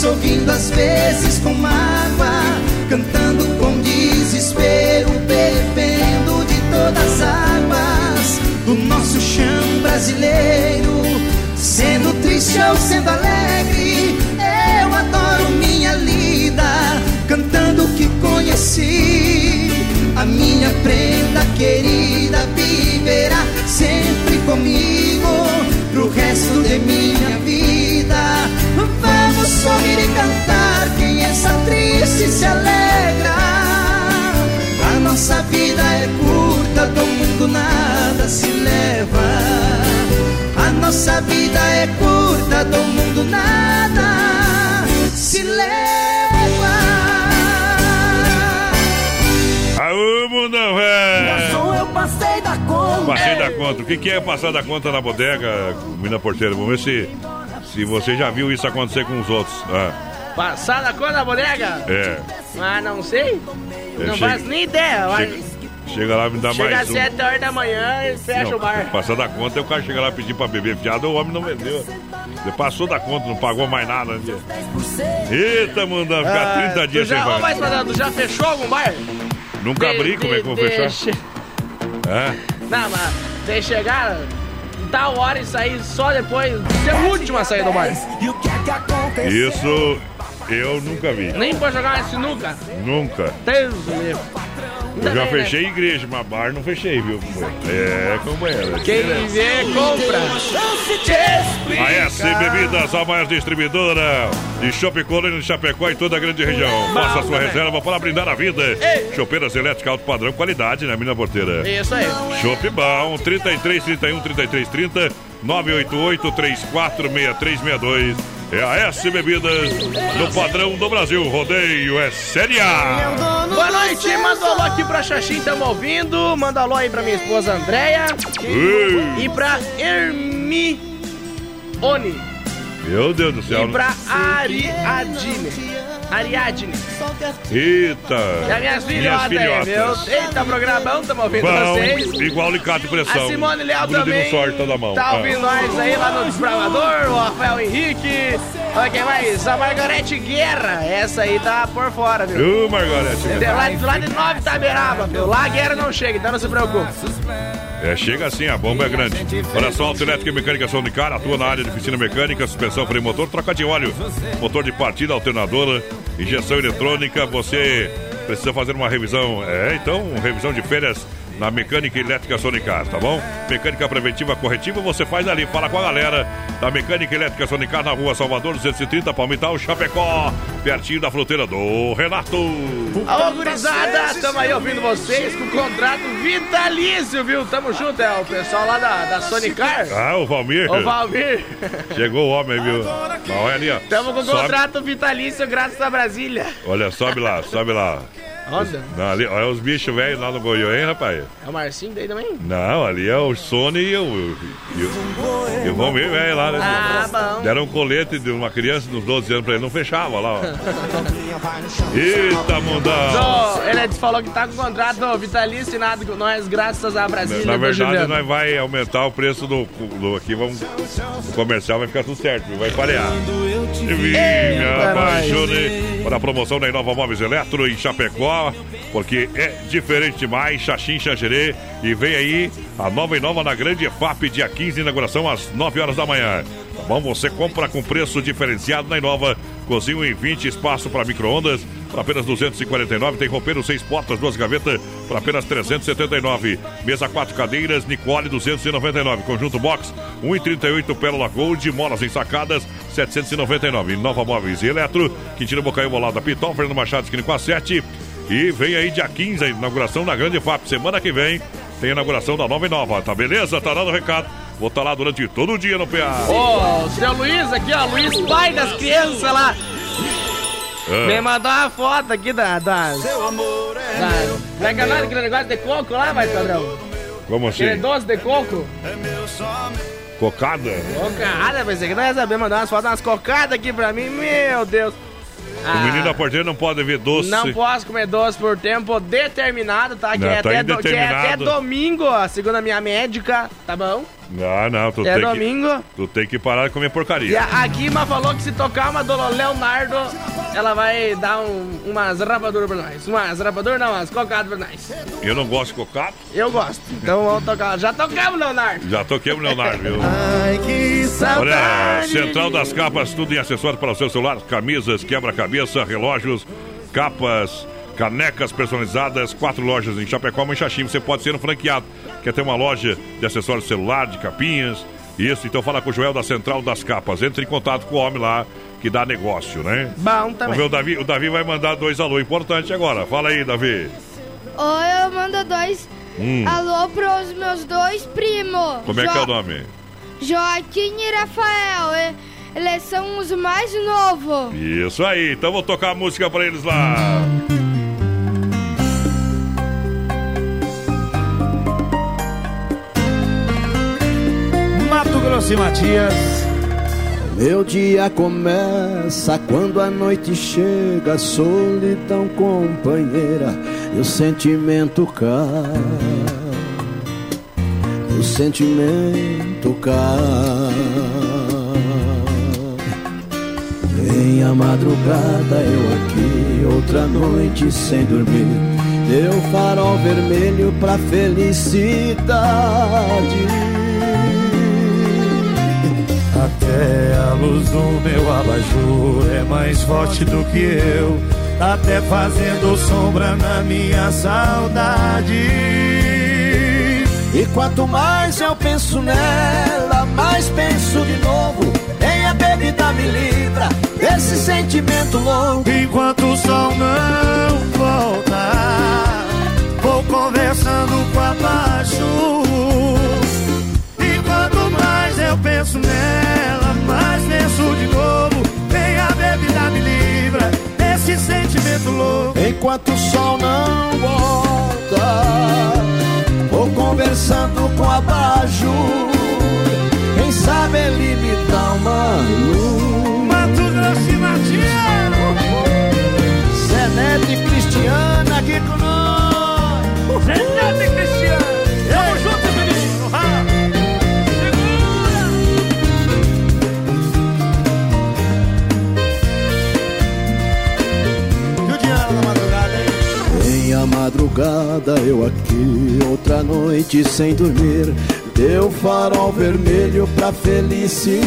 sorrindo às vezes com mágoa, cantando com desespero, bebendo de todas as águas do nosso chão brasileiro. Sendo triste ou sendo alegre, eu adoro minha lida, cantando o que conheci. A minha prenda querida se leva. A nossa vida é curta, do mundo nada se leva. Aô, mundão, velho! eu passei da conta. Passei da conta. O que, que é passar da conta na bodega, menina porteira? Vamos ver se, se você já viu isso acontecer com os outros. Ah, Passar da cor da bodega? é. Ah, não sei. Eu não chego- faço nem ideia. mas Chega, chega lá e me dá Chega mais às um. 7 horas da manhã e fecha Não, o bar. Passar da conta, o cara chega lá pedir pra beber fiado, o homem não vendeu. Ele passou da conta, não pagou mais nada. Né? Eita, mundão, ficar Ah, 30 dias já, sem ô, mas, bar. Fernando, já fechou algum bar? Nunca De- abri, como é que eu vou de- fechar? deixa- É? Não, mas você chegar tal hora e sair só depois de ser a sair do bar. Isso eu nunca vi. Nem pode jogar uma sinuca. Nunca. Deus livre. Eu já né? fechei igreja, mas bar não fechei, viu? É, companheiro. Quem vê, compra. A S Bebidas, a maior distribuidora de Chopp Colônia de Chapecó e toda a grande região. Faça a sua reserva para brindar a vida. Chopeiras elétricas alto padrão, qualidade, né, menina porteira? Isso aí. Chopp bom, 33 31 33 30 988 34 6362. É a S Bebidas do padrão do Brasil. Rodeio é Série A. Boa noite, manda um alô aqui pra Xaxim, tamo ouvindo. Manda alô aí pra minha esposa Andréia. E pra Hermione. Meu Deus do céu. E pra Ariadne. Ariadne. Eita. E as minhas filhotas aí, filhotas. meu. Eita, programão, tamo ouvindo vocês. igual alicate de pressão. A Simone Leal também. sorte da mão. Tá Ah. ouvindo nós aí lá no Desbravador, o Rafael Henrique. Olha quem mais? A Margarete Guerra. Essa aí tá por fora, viu? Ô, Margarete. Lá, lá de Nova Itaberaba, viu? Lá a guerra não chega, então não se preocupe. É, chega assim, a bomba é grande. Olha só, Autoelétrica e Mecânica São de Cara, atua na área de oficina mecânica, suspensão, freio motor, troca de óleo, motor de partida, alternadora, injeção eletrônica, você precisa fazer uma revisão, é, então, revisão de férias na Mecânica Elétrica Sonicar, tá bom? Mecânica preventiva corretiva, você faz ali, fala com a galera da Mecânica Elétrica Sonicar na rua Salvador 230, Palmital, Chapecó, pertinho da fronteira do Renato. Alô, gurizada, tamo aí ouvindo vocês com o contrato vitalício, viu? Tamo junto, é o pessoal lá da, da Sonicar. Ah, o Valmir. Ô, Valmir. Chegou o homem, viu? Olha ali, ó. Tamo com Sobe- contrato vitalício graças a Brasília. Olha, sobe lá, sobe lá. Não, ali, olha os bichos velhos lá no Goiô, hein, rapaz? É o Marcinho daí também? Não, ali é o Sony e o. E o, e o Valmir velho lá, né? Ah, bom. Deram um colete de uma criança dos 12 anos pra ele, não fechava lá, ó. Eita, mundão! Ele falou que tá com contrato vitalício assinado com nós graças a Brasília. Na verdade, nós vai aumentar o preço do, do aqui, vamos. O comercial vai ficar tudo certo, vai parear. Me Eita, apaixonei para a promoção da Inova Móveis Eletro em Chapecó, porque é diferente demais, Xaxim, Xangerê. E vem aí a nova Inova na grande EFAP, dia 15, inauguração às 9 horas da manhã. Tá bom? Você compra com preço diferenciado na Inova. Cozinho em 20, espaço para micro-ondas por apenas 249. Tem roupeiro, seis portas, duas gavetas por apenas 379. Mesa quatro cadeiras, Nicole 299. Conjunto box 1,38 Pérola Gold, molas ensacadas 799. Nova Móveis e Eletro, Quintino Bocaiu ao lado da Pitol, Fernando Machado, esquina com a 7. E vem aí dia 15 a inauguração da Grande FAP. Semana que vem tem a inauguração da Nova e Nova. Tá beleza? Tá dado o recado. Vou estar lá durante todo o dia no PA. Ô, o seu Luiz aqui, ó, Luiz, pai das crianças lá. Ah. Me mandou uma foto aqui da. da Seu amor é. Como é que é daquele negócio de coco lá, mais padrão? Como Aquele assim? doce de coco? Cocada? Cocada, mas que não ia saber mandar umas fotos, umas cocadas aqui pra mim, meu Deus. O menino da porteira não pode ver doce. Ah. Não posso comer doce por tempo determinado, tá? Que, Não, é, tá até do- que é até domingo, segundo a minha médica, tá bom? Não, não, tu É tem domingo. que. Tu tem que parar de comer E porcaria. a, a Guima falou que se tocar uma do Leonardo, ela vai dar um- umas rapaduras pra nós. Umas rapaduras não, umas cocadas pra nós. Eu não gosto de cocada. Eu gosto. Então vamos tocar. Já tocamos, Leonardo. Já toquei o Leonardo, viu? Ai, que Olha, saudade. Central das Capas, tudo em acessórios para o seu celular, camisas, quebra-cabeça, relógios, capas, canecas personalizadas, quatro lojas em Chapecó, Xaxim. Você pode ser um franqueado. Quer ter uma loja de acessórios celular, de capinhas? Isso, então fala com o Joel da Central das Capas. Entre em contato com o homem lá que dá negócio, né? Bom Vamos também. ver o Davi. O Davi vai mandar dois alô importantes agora. Fala aí, Davi. Ou eu mando dois Hum. alô pros meus dois primos. Como é que é o nome? Joaquim e Rafael. Eles são os mais novos. Isso aí, então vou tocar a música pra eles lá. Mato Grosso e Matias. Meu dia começa quando a noite chega, solidão companheira, e o sentimento cai. O sentimento cai. Vem a madrugada, eu aqui, outra noite sem dormir. Deu farol vermelho pra felicidade. Até a luz do meu abajur é mais forte do que eu. Até fazendo sombra na minha saudade. E quanto mais eu penso nela, mais penso de novo. Nem a bebida me livra desse sentimento louco. Enquanto o sol não volta, vou conversando com a baixo. Penso nela, mais penso de novo. Nem a bebida me livra desse sentimento louco. Enquanto o sol não volta, vou conversando com a baixo. Quem sabe ele me dá uma luz. Mato Grosso e Matias. Neto e Cristiana aqui com eu aqui, outra noite sem dormir. Deu farol vermelho pra felicidade.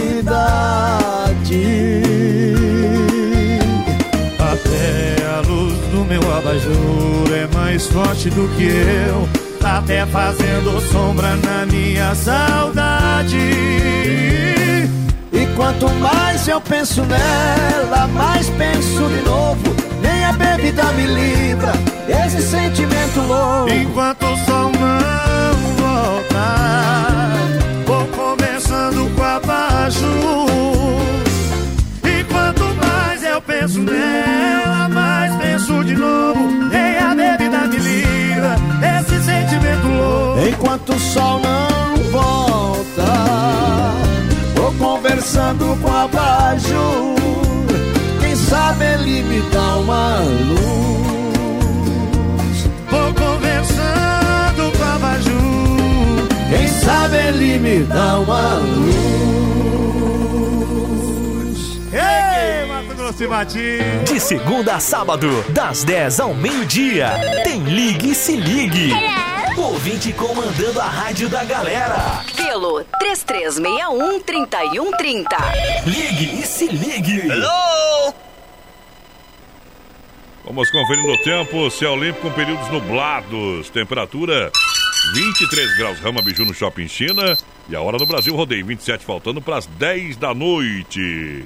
Até a luz do meu abajur é mais forte do que eu. Até fazendo sombra na minha saudade. E quanto mais eu penso nela, mais penso de novo. Nem a bebida me livra desse sentimento louco. Enquanto o sol não volta, vou começando com abaixo. E quanto mais eu penso nela, mais penso de novo. Nem a bebida me livra desse sentimento louco. Enquanto o sol não volta, vou conversando com a sabe ele me dá uma luz. Vou conversando com a Baju. Quem sabe ele me dá uma luz. Ei, Mato Grosso e. De segunda a sábado, das 10 ao meio-dia, tem Ligue e Se Ligue. Ouvinte comandando a rádio da galera. Pelo 3361-3130. Ligue e Se Ligue. Vamos conferindo o tempo. Céu limpo com períodos nublados. Temperatura 23 graus. Rama Biju no Shopping China. E a hora do Brasil rodeio 27, faltando para as 10 da noite.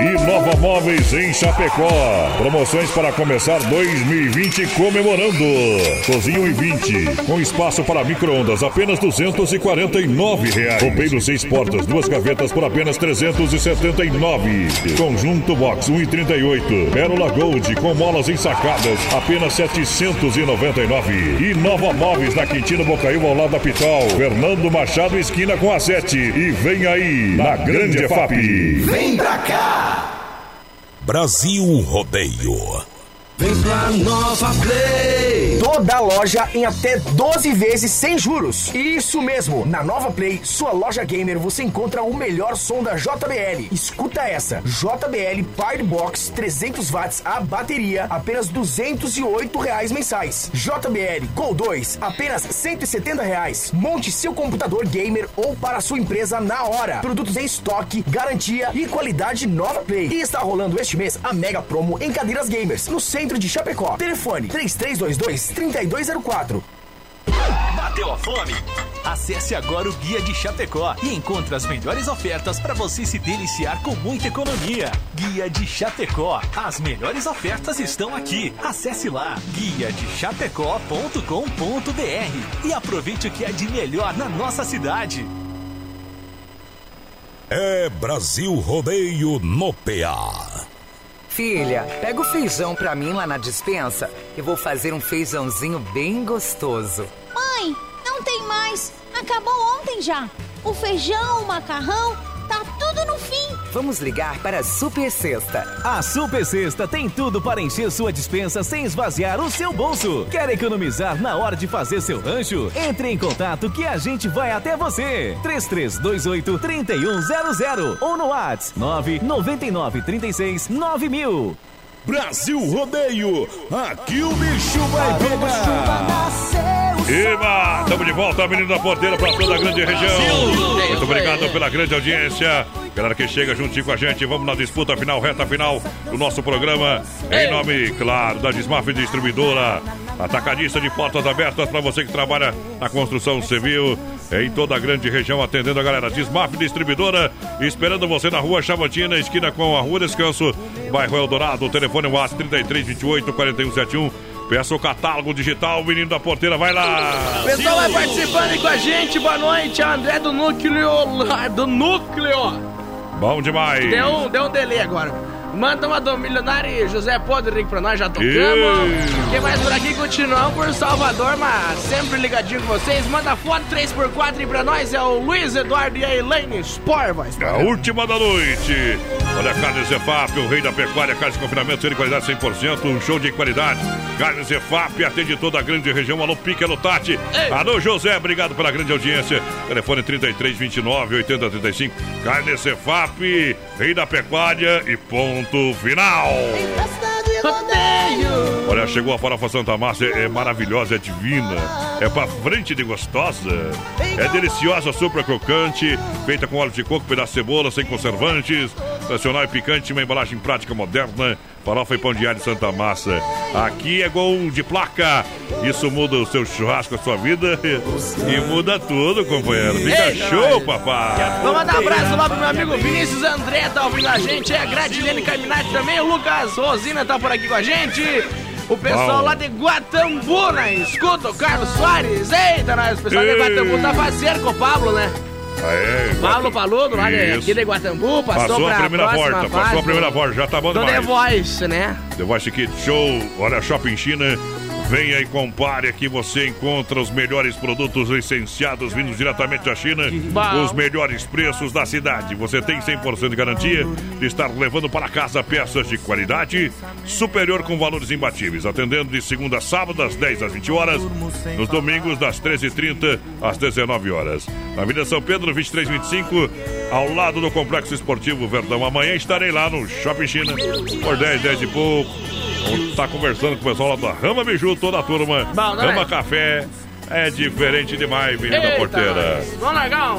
E Nova Móveis em Chapecó. Promoções para começar 2020 comemorando. Cozinho e 20, com espaço para micro-ondas, apenas 249 reais. Roupeiro seis portas, duas gavetas por apenas 379. Conjunto Box 1,38. Pérola Gold com molas ensacadas, apenas 799. E Nova Móveis na Quintino Bocaiúva ao lado da Pitol. Fernando Machado esquina com a 7. E vem aí, na Grande EFAP. Vem pra cá! Brasil Rodeio. Vem pra Nova Play! Toda loja em até 12 vezes sem juros. Isso mesmo, na Nova Play, sua loja gamer, você encontra o melhor som da JBL. Escuta essa: JBL Power Box 300 watts a bateria, apenas 208 reais mensais. JBL Go 2, apenas 170 reais. Monte seu computador gamer ou para sua empresa na hora. Produtos em estoque, garantia e qualidade Nova Play. E está rolando este mês a mega promo em cadeiras gamers no centro de Chapecó. Telefone 3322-3204. Bateu a fome? Acesse agora o Guia de Chapecó e encontre as melhores ofertas para você se deliciar com muita economia. Guia de Chapecó. As melhores ofertas estão aqui. Acesse lá guiadechapecó.com.br e aproveite o que é de melhor na nossa cidade. É Brasil Rodeio no PA. Filha, pega o feijão pra mim lá na dispensa. Eu vou fazer um feijãozinho bem gostoso. Mãe, não tem mais. Acabou ontem já. O feijão, o macarrão, Vamos ligar para a Super Sexta. A Super Sexta tem tudo para encher sua dispensa sem esvaziar o seu bolso. Quer economizar na hora de fazer seu rancho? Entre em contato que a gente vai até você. 3328 3100 ou no WhatsApp 999 36 9000. Brasil Rodeio, aqui o bicho vai pegar. Eba, estamos de volta, menino da porteira, para toda a grande região. Muito obrigado pela grande audiência. Galera que chega juntinho com a gente, vamos na disputa final, reta final do nosso programa. Em nome, claro, da Desmaf Distribuidora, atacadista de portas abertas para você que trabalha na construção civil, em toda a grande região, atendendo a galera. Desmaf Distribuidora, esperando você na rua Chavantina, esquina com a Rua Descanso, bairro Eldorado. O telefone é o AS 3328 4171. Peça o catálogo digital, menino da porteira, vai lá! O pessoal vai participando aí com a gente. Boa noite, André do Núcleo. lá Do Núcleo. Bom demais! Deu deu um delay agora. Manda uma do milionário e José Podrick pra nós, já tocamos. Ih. Quem mais por aqui? Continuamos por Salvador, mas sempre ligadinho com vocês. Manda foto 3x4 aí pra nós. É o Luiz Eduardo e a Elaine Spor. É a última da noite. Olha, Carne Zefap, o rei da pecuária, carne de confinamento, de qualidade 100%, um show de qualidade. Carne Zefap atende toda a grande região. Alô, Pique, alô, Tati. Alô, José, obrigado pela grande audiência. Telefone 33 29 80 35. Carne Zefap, rei da pecuária e ponto final. Olha, chegou a farofa Santa Márcia, é maravilhosa, é divina, é pra frente de gostosa. É deliciosa, super crocante, feita com óleo de coco, pedaço de cebola, sem conservantes, nacional e picante, uma embalagem prática moderna, farofa e pão de alho Santa Massa. Aqui é gol de placa, isso muda o seu churrasco, a sua vida e muda tudo, companheiro. Fica Eita, show, papai. Vamos mandar um abraço lá pro meu amigo Vinícius André, tá ouvindo a gente. É a Gradilene Caminati também. O Lucas Rosina tá por aqui com a gente. O pessoal Bom. lá de Guatambu, né? Escuta o Carlos Soares. Eita, nós. O pessoal de Ei. Guatambu tá parceiro com o Pablo, né? Aê, Pablo Paludo, lá de, Isso. aqui de Guatambu, passou, Passou a primeira volta, fase passou a primeira do- volta, já tá bom Do The demais. Voice, né? The Voice Kids Show, olha, Shopping China. Venha e compare aqui, você encontra os melhores produtos licenciados vindos diretamente da China, os melhores preços da cidade. Você tem 100% de garantia de estar levando para casa peças de qualidade superior com valores imbatíveis, atendendo de segunda a sábado, das 10 às 20 horas, nos domingos, das 13h30 às 19 horas. Na Avenida São Pedro, 2325, ao lado do Complexo Esportivo Verdão. Amanhã estarei lá no Shopping China, por 10, 10 e pouco. Estar conversando com o pessoal lá da Rama Biju, toda a turma. Bom, né? Rama Café. É diferente demais, menino da Eita, porteira. Vamos largar.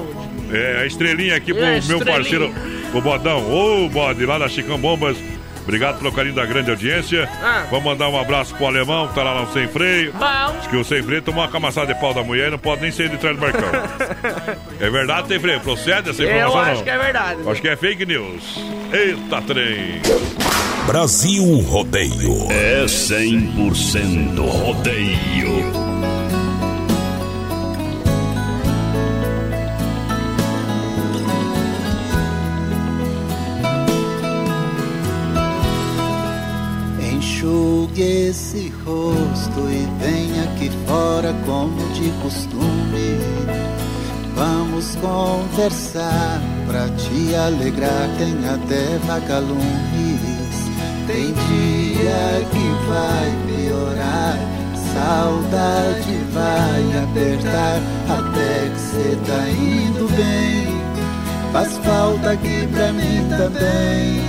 É, a estrelinha aqui pro É, meu estrelinha. parceiro, o Bodão. Ô, Bode, lá da Chicão Bombas. Obrigado pelo carinho da grande audiência. Ah. Vamos mandar um abraço pro alemão que tá lá no Sem Freio. Bom. Acho que o Sem Freio tomou uma camaçada de pau da mulher e não pode nem sair de trás do barcão. é verdade, Sem Freio? Procede essa Eu informação? acho não? que é verdade. Acho que é fake news. Eita, trem. Brasil Rodeio. É 100% rodeio. Enxugue esse rosto e venha aqui fora como de costume. Vamos conversar pra te alegrar, tem até vagalumes. Tem dia que vai piorar, saudade vai apertar, até que cê tá indo bem. Faz falta aqui pra mim também.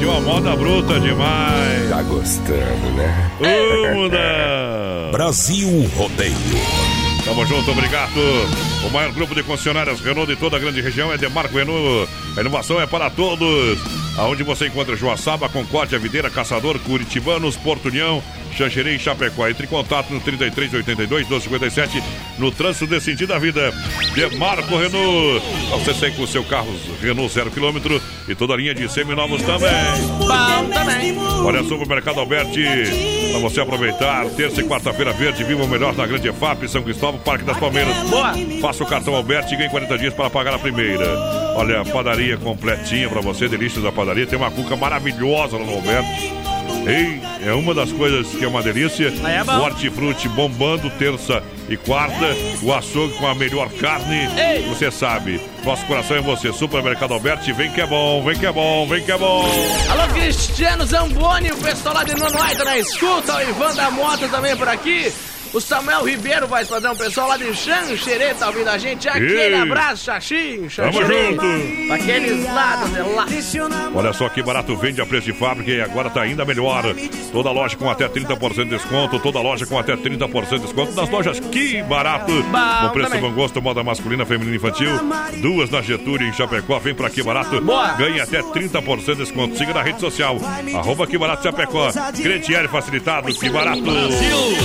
Pediu uma moda bruta demais. Tá gostando, né? Ô, muda! Brasil Rodeio. Tamo junto, obrigado. O maior grupo de concessionárias Renault de toda a grande região é Demarco Renault. A inovação é para todos. Aonde você encontra Joaçaba, Concórdia, Videira, Caçador, Curitibanos, Porto União, Xanxerê e Chapecó. Entre em contato no 3382 1257 no trânsito desse sentido da vida. Demarco Renault. Pra Você segue com o seu carro Renault 0 km e toda a linha de seminovos também. Bom também. Olha, Supermercado Alberti, para você aproveitar, terça e quarta-feira verde, viva o melhor na Grande EFAP, São Cristóvão, Parque das Palmeiras. Boa! Faça o cartão Alberti e ganhe 40 dias para pagar a primeira. Olha, padaria completinha para você, delícias da padaria. Tem uma cuca maravilhosa lá no Alberti. Ei, é uma das coisas que é uma delícia. É bom. hortifruti bombando terça e quarta. O açougue com a melhor carne. Ei. Você sabe, nosso coração é você. Supermercado Alberti, vem que é bom, vem que é bom, vem que é bom. Alô, Cristiano Zamboni, o pessoal lá de Nonoai tá na escuta, o Ivan da Mota também por aqui. O Samuel Ribeiro, vai padrão, o pessoal lá de Xanxerê tá ouvindo a gente. Aquele Ei. abraço, Xaxim, Tamo Xanxerê. junto. Aqueles lados de lá. Olha só que barato vende a preço de fábrica e agora tá ainda melhor. Toda loja com até 30% de desconto, toda loja com até 30% de desconto nas lojas Que Barato. Bom com preço também. bom gosto, moda masculina, feminina e infantil. Duas na Getúlio em Chapecó, vem pra Que Barato. Boa. Ganhe até 30% de desconto. Siga na rede social, arroba Que Barato Chapecó. Cretiário facilitado, Que Barato.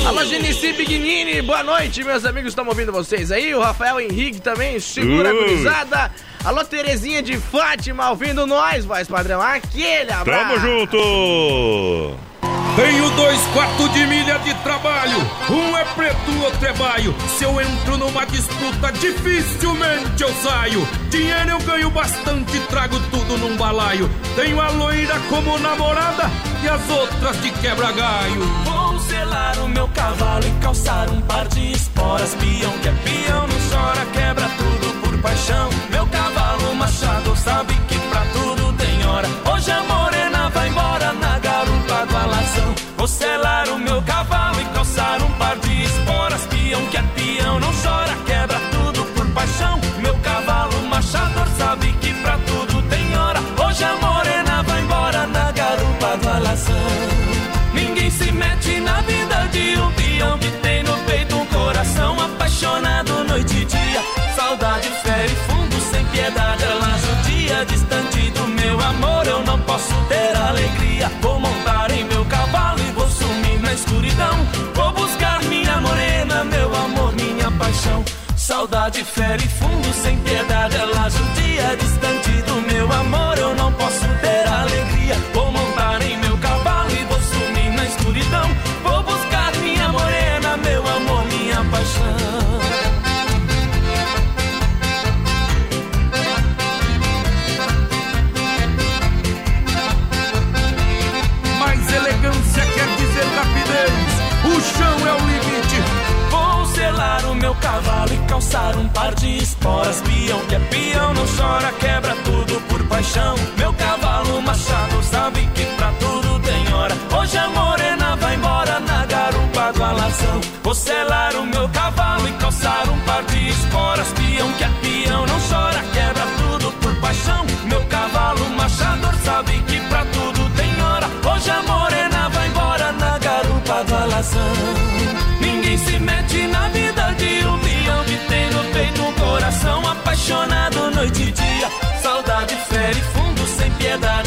Alô, Genici Bignini, boa noite, meus amigos, estamos ouvindo vocês aí. O Rafael Henrique também, segura a Ui. gurizada. Alô, Terezinha de Fátima, ouvindo nós, voz padrão. Aquele abraço. Tamo junto. Tenho dois quartos de milha de trabalho. Um é preto, outro é baio. Se eu entro numa disputa, dificilmente eu saio. Dinheiro eu ganho bastante, trago tudo num balaio. Tenho a loira como namorada e as outras de quebra-galho. Vou selar o meu cavalo e calçar um par de esporas. Peão que é peão, não chora, quebra tudo por paixão. Meu cavalo machado sabe que pra tudo tem hora. Vou selar o meu cavalo e calçar um par de esporas. Peão que é peão, não chora, quebra tudo por paixão. Meu cavalo machador sabe que pra tudo tem hora. Hoje a morena vai embora na garupa do alazão. Ninguém se mete na vida de um peão que tem no peito um coração apaixonado noite e dia. Saudade fere fundo, sem piedade, ela judia. Distante do meu amor, eu não posso ter paixão. Saudade fere fundo, sem piedade, ela judia. Distante do meu amor, eu não posso ter alegria. Vou montar em meu cavalo e vou sumir na escuridão. Vou buscar minha morena, meu amor, minha paixão. Vou selar o meu cavalo e calçar um par de esporas. Peão que é peão, não chora, quebra tudo por paixão. Meu cavalo machador sabe que pra tudo tem hora. Hoje a morena vai embora na garupa do alazão. Ninguém se mete na vida de um peão que tem no peito um coração apaixonado noite e dia. Saudade fere fundo sem piedade,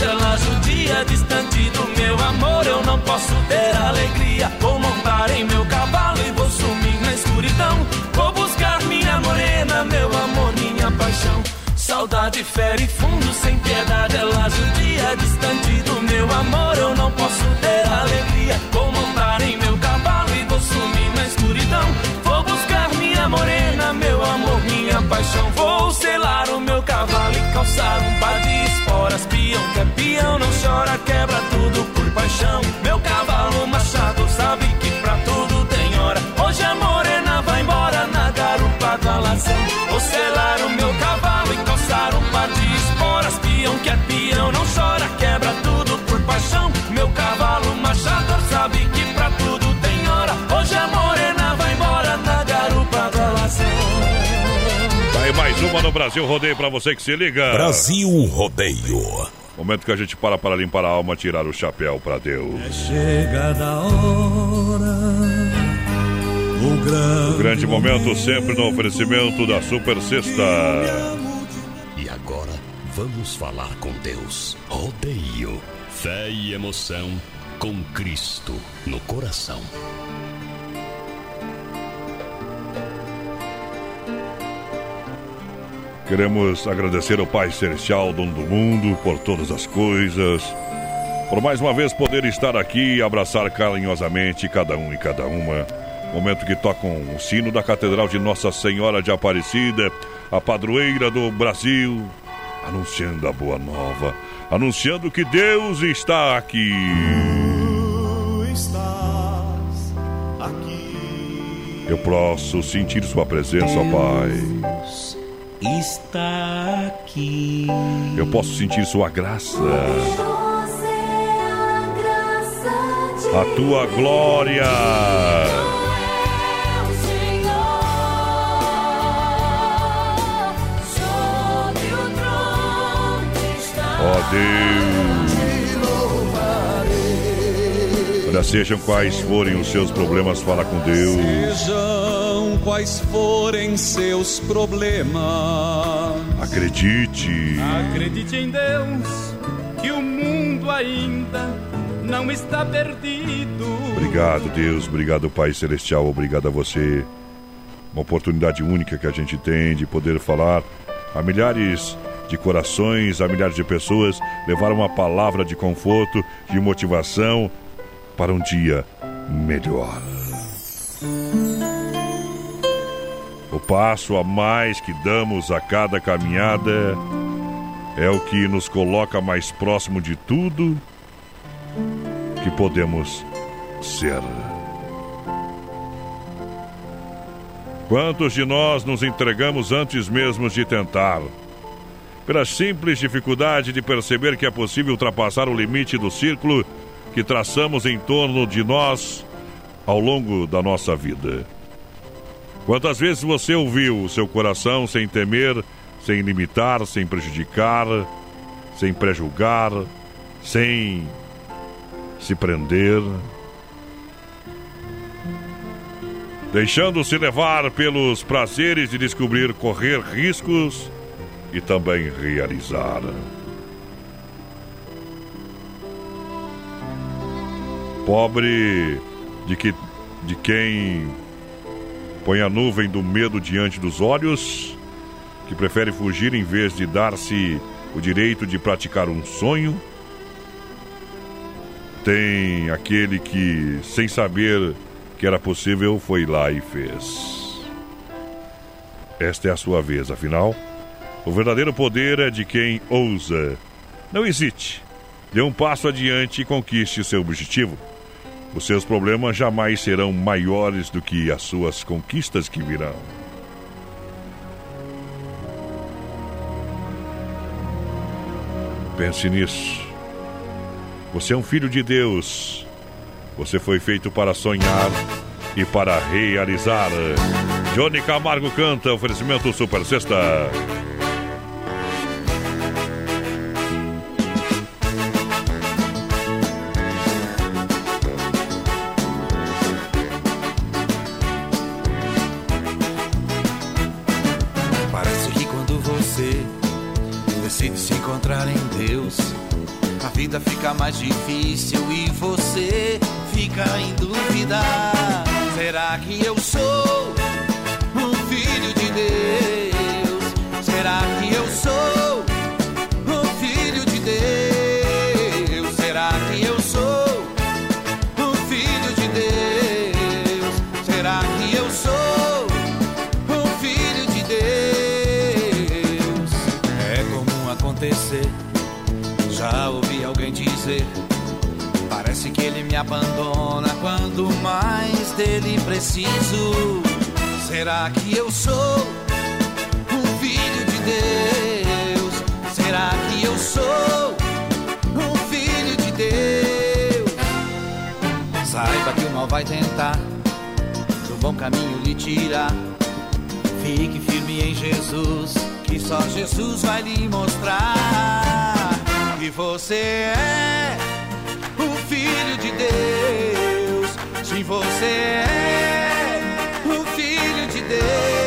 calçar um par de esporas. Peão que é peão, não chora, quebra tudo por paixão. Uma no Brasil Rodeio pra você que se liga. Brasil Rodeio. Momento que a gente para para limpar a alma, tirar o chapéu pra Deus. Chega da hora. O grande, O grande momento sempre no oferecimento da Super Sexta. E agora vamos falar com Deus. Rodeio. Fé e emoção com Cristo no coração. Queremos agradecer ao Pai Celestial, dono do mundo, por todas as coisas. Por mais uma vez poder estar aqui e abraçar carinhosamente cada um e cada uma. Momento que tocam o sino da Catedral de Nossa Senhora de Aparecida, a padroeira do Brasil, anunciando a boa nova, anunciando que Deus está aqui. estás aqui. Eu posso sentir Sua presença, ó Pai. Está aqui. Eu posso sentir Sua graça. A Tua glória. Ó Deus. Olha, sejam quais forem os seus problemas, fala com Deus. Quais forem seus problemas. Acredite. Acredite em Deus, que o mundo ainda não está perdido. Obrigado, Deus. Obrigado, Pai Celestial. Obrigado a você. Uma oportunidade única que a gente tem de poder falar a milhares de corações, a milhares de pessoas, levar uma palavra de conforto, de motivação para um dia melhor. Passo a mais que damos a cada caminhada é o que nos coloca mais próximo de tudo que podemos ser. Quantos de nós nos entregamos antes mesmo de tentar? Pela simples dificuldade de perceber que é possível ultrapassar o limite do círculo que traçamos em torno de nós ao longo da nossa vida. Quantas vezes você ouviu o seu coração sem temer, sem limitar, sem prejudicar, sem prejulgar, sem se prender? Deixando-se levar pelos prazeres de descobrir correr riscos e também realizar. Pobre de, que, de quem põe a nuvem do medo diante dos olhos, que prefere fugir em vez de dar-se o direito de praticar um sonho. Tem aquele que, sem saber que era possível, foi lá e fez. Esta é a sua vez, afinal. O verdadeiro poder é de quem ousa. Não hesite. Dê um passo adiante e conquiste seu objetivo. Os seus problemas jamais serão maiores do que as suas conquistas que virão. Pense nisso. Você é um filho de Deus. Você foi feito para sonhar e para realizar. Johnny Camargo canta, oferecimento Super Sexta. Encontrar em Deus, a vida fica mais difícil e você fica em dúvida. Será que eu sou abandona quando mais dele preciso. Será que eu sou um filho de Deus? Será que eu sou um filho de Deus? Saiba que o mal vai tentar do bom caminho lhe tirar. Fique firme em Jesus, que só Jesus vai lhe mostrar que você é filho de Deus. Sim, você é o filho de Deus.